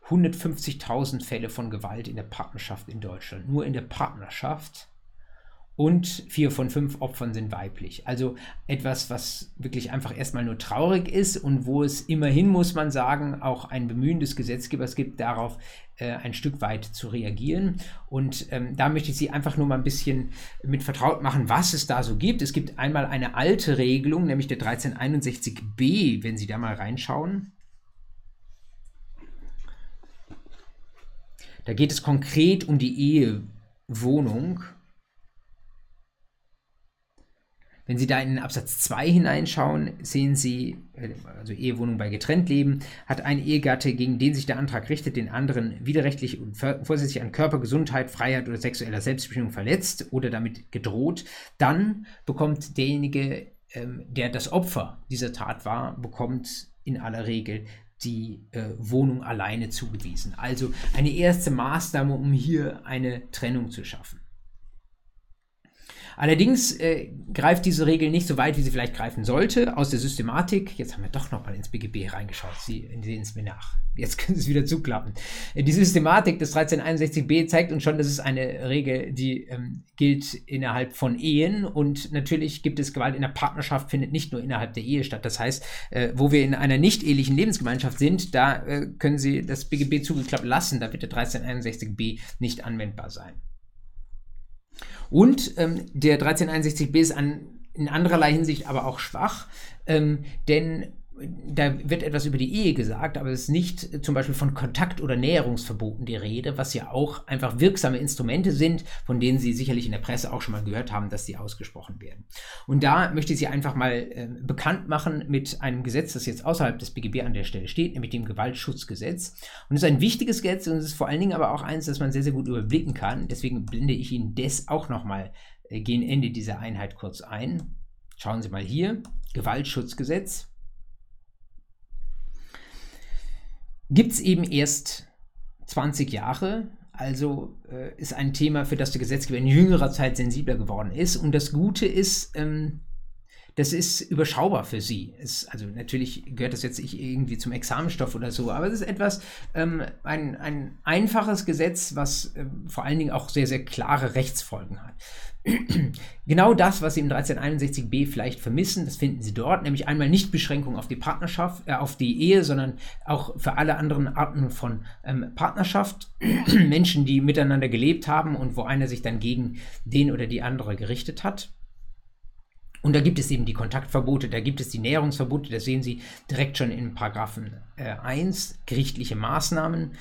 150.000 Fälle von Gewalt in der Partnerschaft in Deutschland. Nur in der Partnerschaft und vier von fünf Opfern sind weiblich. Also etwas, was wirklich einfach erstmal nur traurig ist und wo es immerhin, muss man sagen, auch ein Bemühen des Gesetzgebers gibt, darauf äh, ein Stück weit zu reagieren. Und ähm, da möchte ich Sie einfach nur mal ein bisschen mit vertraut machen, was es da so gibt. Es gibt einmal eine alte Regelung, nämlich der 1361b, wenn Sie da mal reinschauen. Da geht es konkret um die Ehewohnung. Wenn Sie da in Absatz 2 hineinschauen, sehen Sie, also Ehewohnung bei Getrenntleben, hat ein Ehegatte, gegen den sich der Antrag richtet, den anderen widerrechtlich und vorsätzlich an Körper, Gesundheit, Freiheit oder sexueller Selbstbestimmung verletzt oder damit gedroht, dann bekommt derjenige, ähm, der das Opfer dieser Tat war, bekommt in aller Regel die äh, Wohnung alleine zugewiesen. Also eine erste Maßnahme, um hier eine Trennung zu schaffen. Allerdings äh, greift diese Regel nicht so weit, wie sie vielleicht greifen sollte. Aus der Systematik, jetzt haben wir doch noch mal ins BGB reingeschaut, Sie sehen es mir nach. Jetzt können Sie es wieder zuklappen. Äh, die Systematik des 1361b zeigt uns schon, dass es eine Regel, die ähm, gilt innerhalb von Ehen und natürlich gibt es Gewalt in der Partnerschaft, findet nicht nur innerhalb der Ehe statt. Das heißt, äh, wo wir in einer nicht ehelichen Lebensgemeinschaft sind, da äh, können Sie das BGB zugeklappt lassen, da wird der 1361b nicht anwendbar sein. Und ähm, der 1361b ist an, in andererlei Hinsicht aber auch schwach, ähm, denn da wird etwas über die Ehe gesagt, aber es ist nicht zum Beispiel von Kontakt- oder Näherungsverboten die Rede, was ja auch einfach wirksame Instrumente sind, von denen Sie sicherlich in der Presse auch schon mal gehört haben, dass sie ausgesprochen werden. Und da möchte ich Sie einfach mal äh, bekannt machen mit einem Gesetz, das jetzt außerhalb des BGB an der Stelle steht, nämlich dem Gewaltschutzgesetz. Und es ist ein wichtiges Gesetz und es ist vor allen Dingen aber auch eins, das man sehr, sehr gut überblicken kann. Deswegen blende ich Ihnen das auch nochmal äh, gegen Ende dieser Einheit kurz ein. Schauen Sie mal hier, Gewaltschutzgesetz. Gibt es eben erst 20 Jahre. Also äh, ist ein Thema, für das der Gesetzgeber in jüngerer Zeit sensibler geworden ist. Und das Gute ist, ähm, das ist überschaubar für sie. Es, also natürlich gehört das jetzt nicht irgendwie zum Examenstoff oder so, aber es ist etwas, ähm, ein, ein einfaches Gesetz, was ähm, vor allen Dingen auch sehr, sehr klare Rechtsfolgen hat. Genau das, was Sie im 1361b vielleicht vermissen, das finden Sie dort, nämlich einmal nicht Beschränkung auf die Partnerschaft, äh, auf die Ehe, sondern auch für alle anderen Arten von ähm, Partnerschaft. Menschen, die miteinander gelebt haben und wo einer sich dann gegen den oder die andere gerichtet hat. Und da gibt es eben die Kontaktverbote, da gibt es die Näherungsverbote, das sehen Sie direkt schon in Paragraphen äh, 1, gerichtliche Maßnahmen.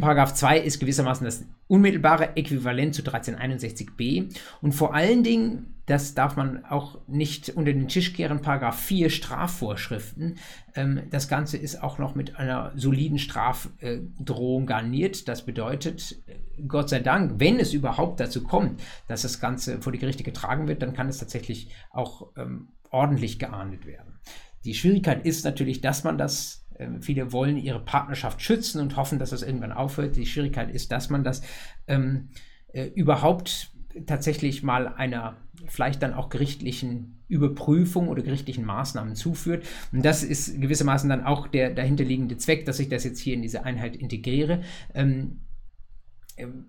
Paragraph 2 ist gewissermaßen das unmittelbare Äquivalent zu 1361b und vor allen Dingen, das darf man auch nicht unter den Tisch kehren, Paragraph 4 Strafvorschriften. Ähm, das Ganze ist auch noch mit einer soliden Strafdrohung garniert. Das bedeutet, Gott sei Dank, wenn es überhaupt dazu kommt, dass das Ganze vor die Gerichte getragen wird, dann kann es tatsächlich auch ähm, ordentlich geahndet werden. Die Schwierigkeit ist natürlich, dass man das viele wollen ihre Partnerschaft schützen und hoffen, dass das irgendwann aufhört. Die Schwierigkeit ist, dass man das ähm, äh, überhaupt tatsächlich mal einer vielleicht dann auch gerichtlichen Überprüfung oder gerichtlichen Maßnahmen zuführt. Und das ist gewissermaßen dann auch der dahinterliegende Zweck, dass ich das jetzt hier in diese Einheit integriere. Ähm, ähm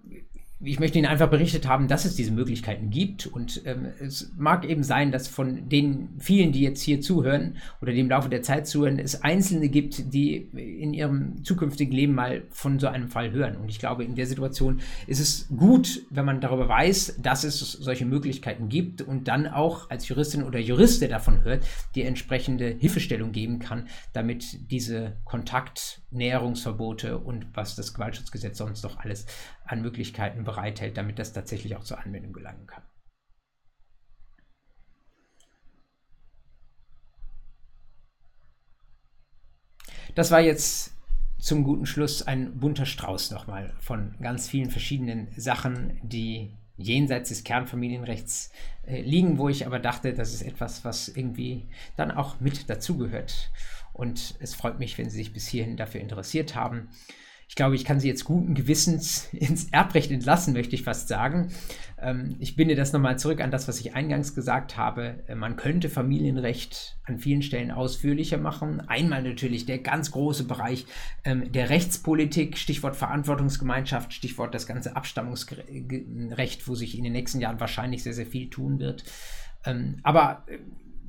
ich möchte Ihnen einfach berichtet haben, dass es diese Möglichkeiten gibt. Und ähm, es mag eben sein, dass von den vielen, die jetzt hier zuhören oder die im Laufe der Zeit zuhören, es Einzelne gibt, die in ihrem zukünftigen Leben mal von so einem Fall hören. Und ich glaube, in der Situation ist es gut, wenn man darüber weiß, dass es solche Möglichkeiten gibt und dann auch als Juristin oder Jurist, der davon hört, die entsprechende Hilfestellung geben kann, damit diese Kontaktnäherungsverbote und was das Gewaltschutzgesetz sonst noch alles an Möglichkeiten bereithält, damit das tatsächlich auch zur Anwendung gelangen kann. Das war jetzt zum guten Schluss ein bunter Strauß nochmal von ganz vielen verschiedenen Sachen, die jenseits des Kernfamilienrechts äh, liegen, wo ich aber dachte, das ist etwas, was irgendwie dann auch mit dazugehört. Und es freut mich, wenn Sie sich bis hierhin dafür interessiert haben ich glaube, ich kann sie jetzt guten Gewissens ins Erbrecht entlassen, möchte ich fast sagen. Ähm, ich binde das nochmal zurück an das, was ich eingangs gesagt habe. Äh, man könnte Familienrecht an vielen Stellen ausführlicher machen. Einmal natürlich der ganz große Bereich ähm, der Rechtspolitik, Stichwort Verantwortungsgemeinschaft, Stichwort das ganze Abstammungsrecht, wo sich in den nächsten Jahren wahrscheinlich sehr, sehr viel tun wird. Ähm, aber äh,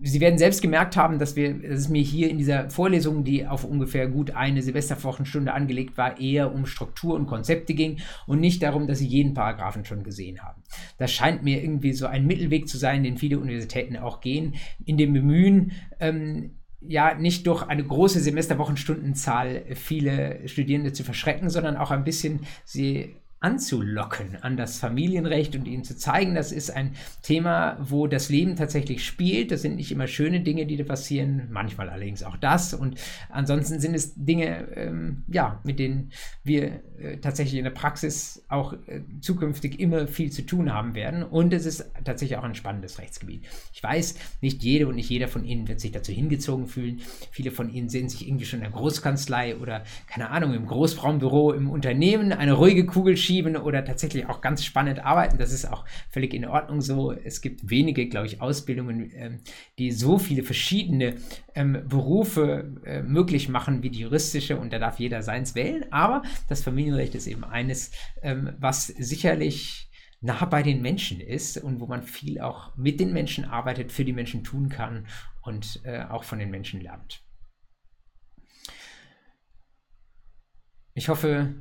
Sie werden selbst gemerkt haben, dass, wir, dass es mir hier in dieser Vorlesung, die auf ungefähr gut eine Silvesterwochenstunde angelegt war, eher um Struktur und Konzepte ging und nicht darum, dass Sie jeden Paragraphen schon gesehen haben. Das scheint mir irgendwie so ein Mittelweg zu sein, den viele Universitäten auch gehen, in dem Bemühen, ähm, ja, nicht durch eine große Semesterwochenstundenzahl viele Studierende zu verschrecken, sondern auch ein bisschen sie anzulocken an das Familienrecht und ihnen zu zeigen, das ist ein Thema, wo das Leben tatsächlich spielt. Das sind nicht immer schöne Dinge, die da passieren, manchmal allerdings auch das. Und ansonsten sind es Dinge, ähm, ja, mit denen wir äh, tatsächlich in der Praxis auch äh, zukünftig immer viel zu tun haben werden. Und es ist tatsächlich auch ein spannendes Rechtsgebiet. Ich weiß, nicht jede und nicht jeder von Ihnen wird sich dazu hingezogen fühlen. Viele von Ihnen sehen sich irgendwie schon in der Großkanzlei oder, keine Ahnung, im Großraumbüro im Unternehmen eine ruhige Kugel schieben schieben oder tatsächlich auch ganz spannend arbeiten. Das ist auch völlig in Ordnung so. Es gibt wenige, glaube ich, Ausbildungen, ähm, die so viele verschiedene ähm, Berufe äh, möglich machen wie die juristische und da darf jeder seins wählen. Aber das Familienrecht ist eben eines, ähm, was sicherlich nah bei den Menschen ist und wo man viel auch mit den Menschen arbeitet, für die Menschen tun kann und äh, auch von den Menschen lernt. Ich hoffe,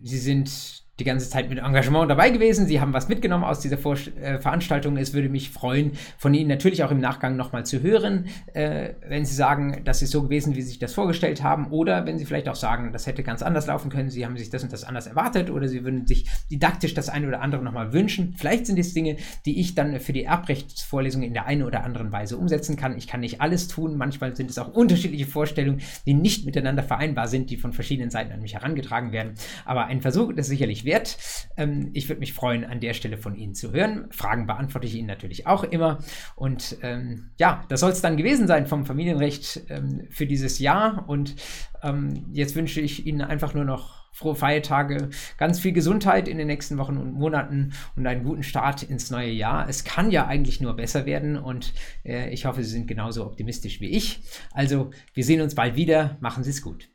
Sie sind die ganze Zeit mit Engagement dabei gewesen. Sie haben was mitgenommen aus dieser Vor äh, Veranstaltung. Es würde mich freuen, von Ihnen natürlich auch im Nachgang nochmal zu hören, äh, wenn Sie sagen, das ist so gewesen, wie Sie sich das vorgestellt haben, oder wenn Sie vielleicht auch sagen, das hätte ganz anders laufen können, Sie haben sich das und das anders erwartet, oder Sie würden sich didaktisch das eine oder andere nochmal wünschen. Vielleicht sind es Dinge, die ich dann für die Erbrechtsvorlesung in der einen oder anderen Weise umsetzen kann. Ich kann nicht alles tun. Manchmal sind es auch unterschiedliche Vorstellungen, die nicht miteinander vereinbar sind, die von verschiedenen Seiten an mich herangetragen werden. Aber ein Versuch ist sicherlich wert. Ähm, ich würde mich freuen, an der Stelle von Ihnen zu hören. Fragen beantworte ich Ihnen natürlich auch immer. Und ähm, ja, das soll es dann gewesen sein vom Familienrecht ähm, für dieses Jahr. Und ähm, jetzt wünsche ich Ihnen einfach nur noch frohe Feiertage, ganz viel Gesundheit in den nächsten Wochen und Monaten und einen guten Start ins neue Jahr. Es kann ja eigentlich nur besser werden und äh, ich hoffe, Sie sind genauso optimistisch wie ich. Also, wir sehen uns bald wieder. Machen Sie es gut.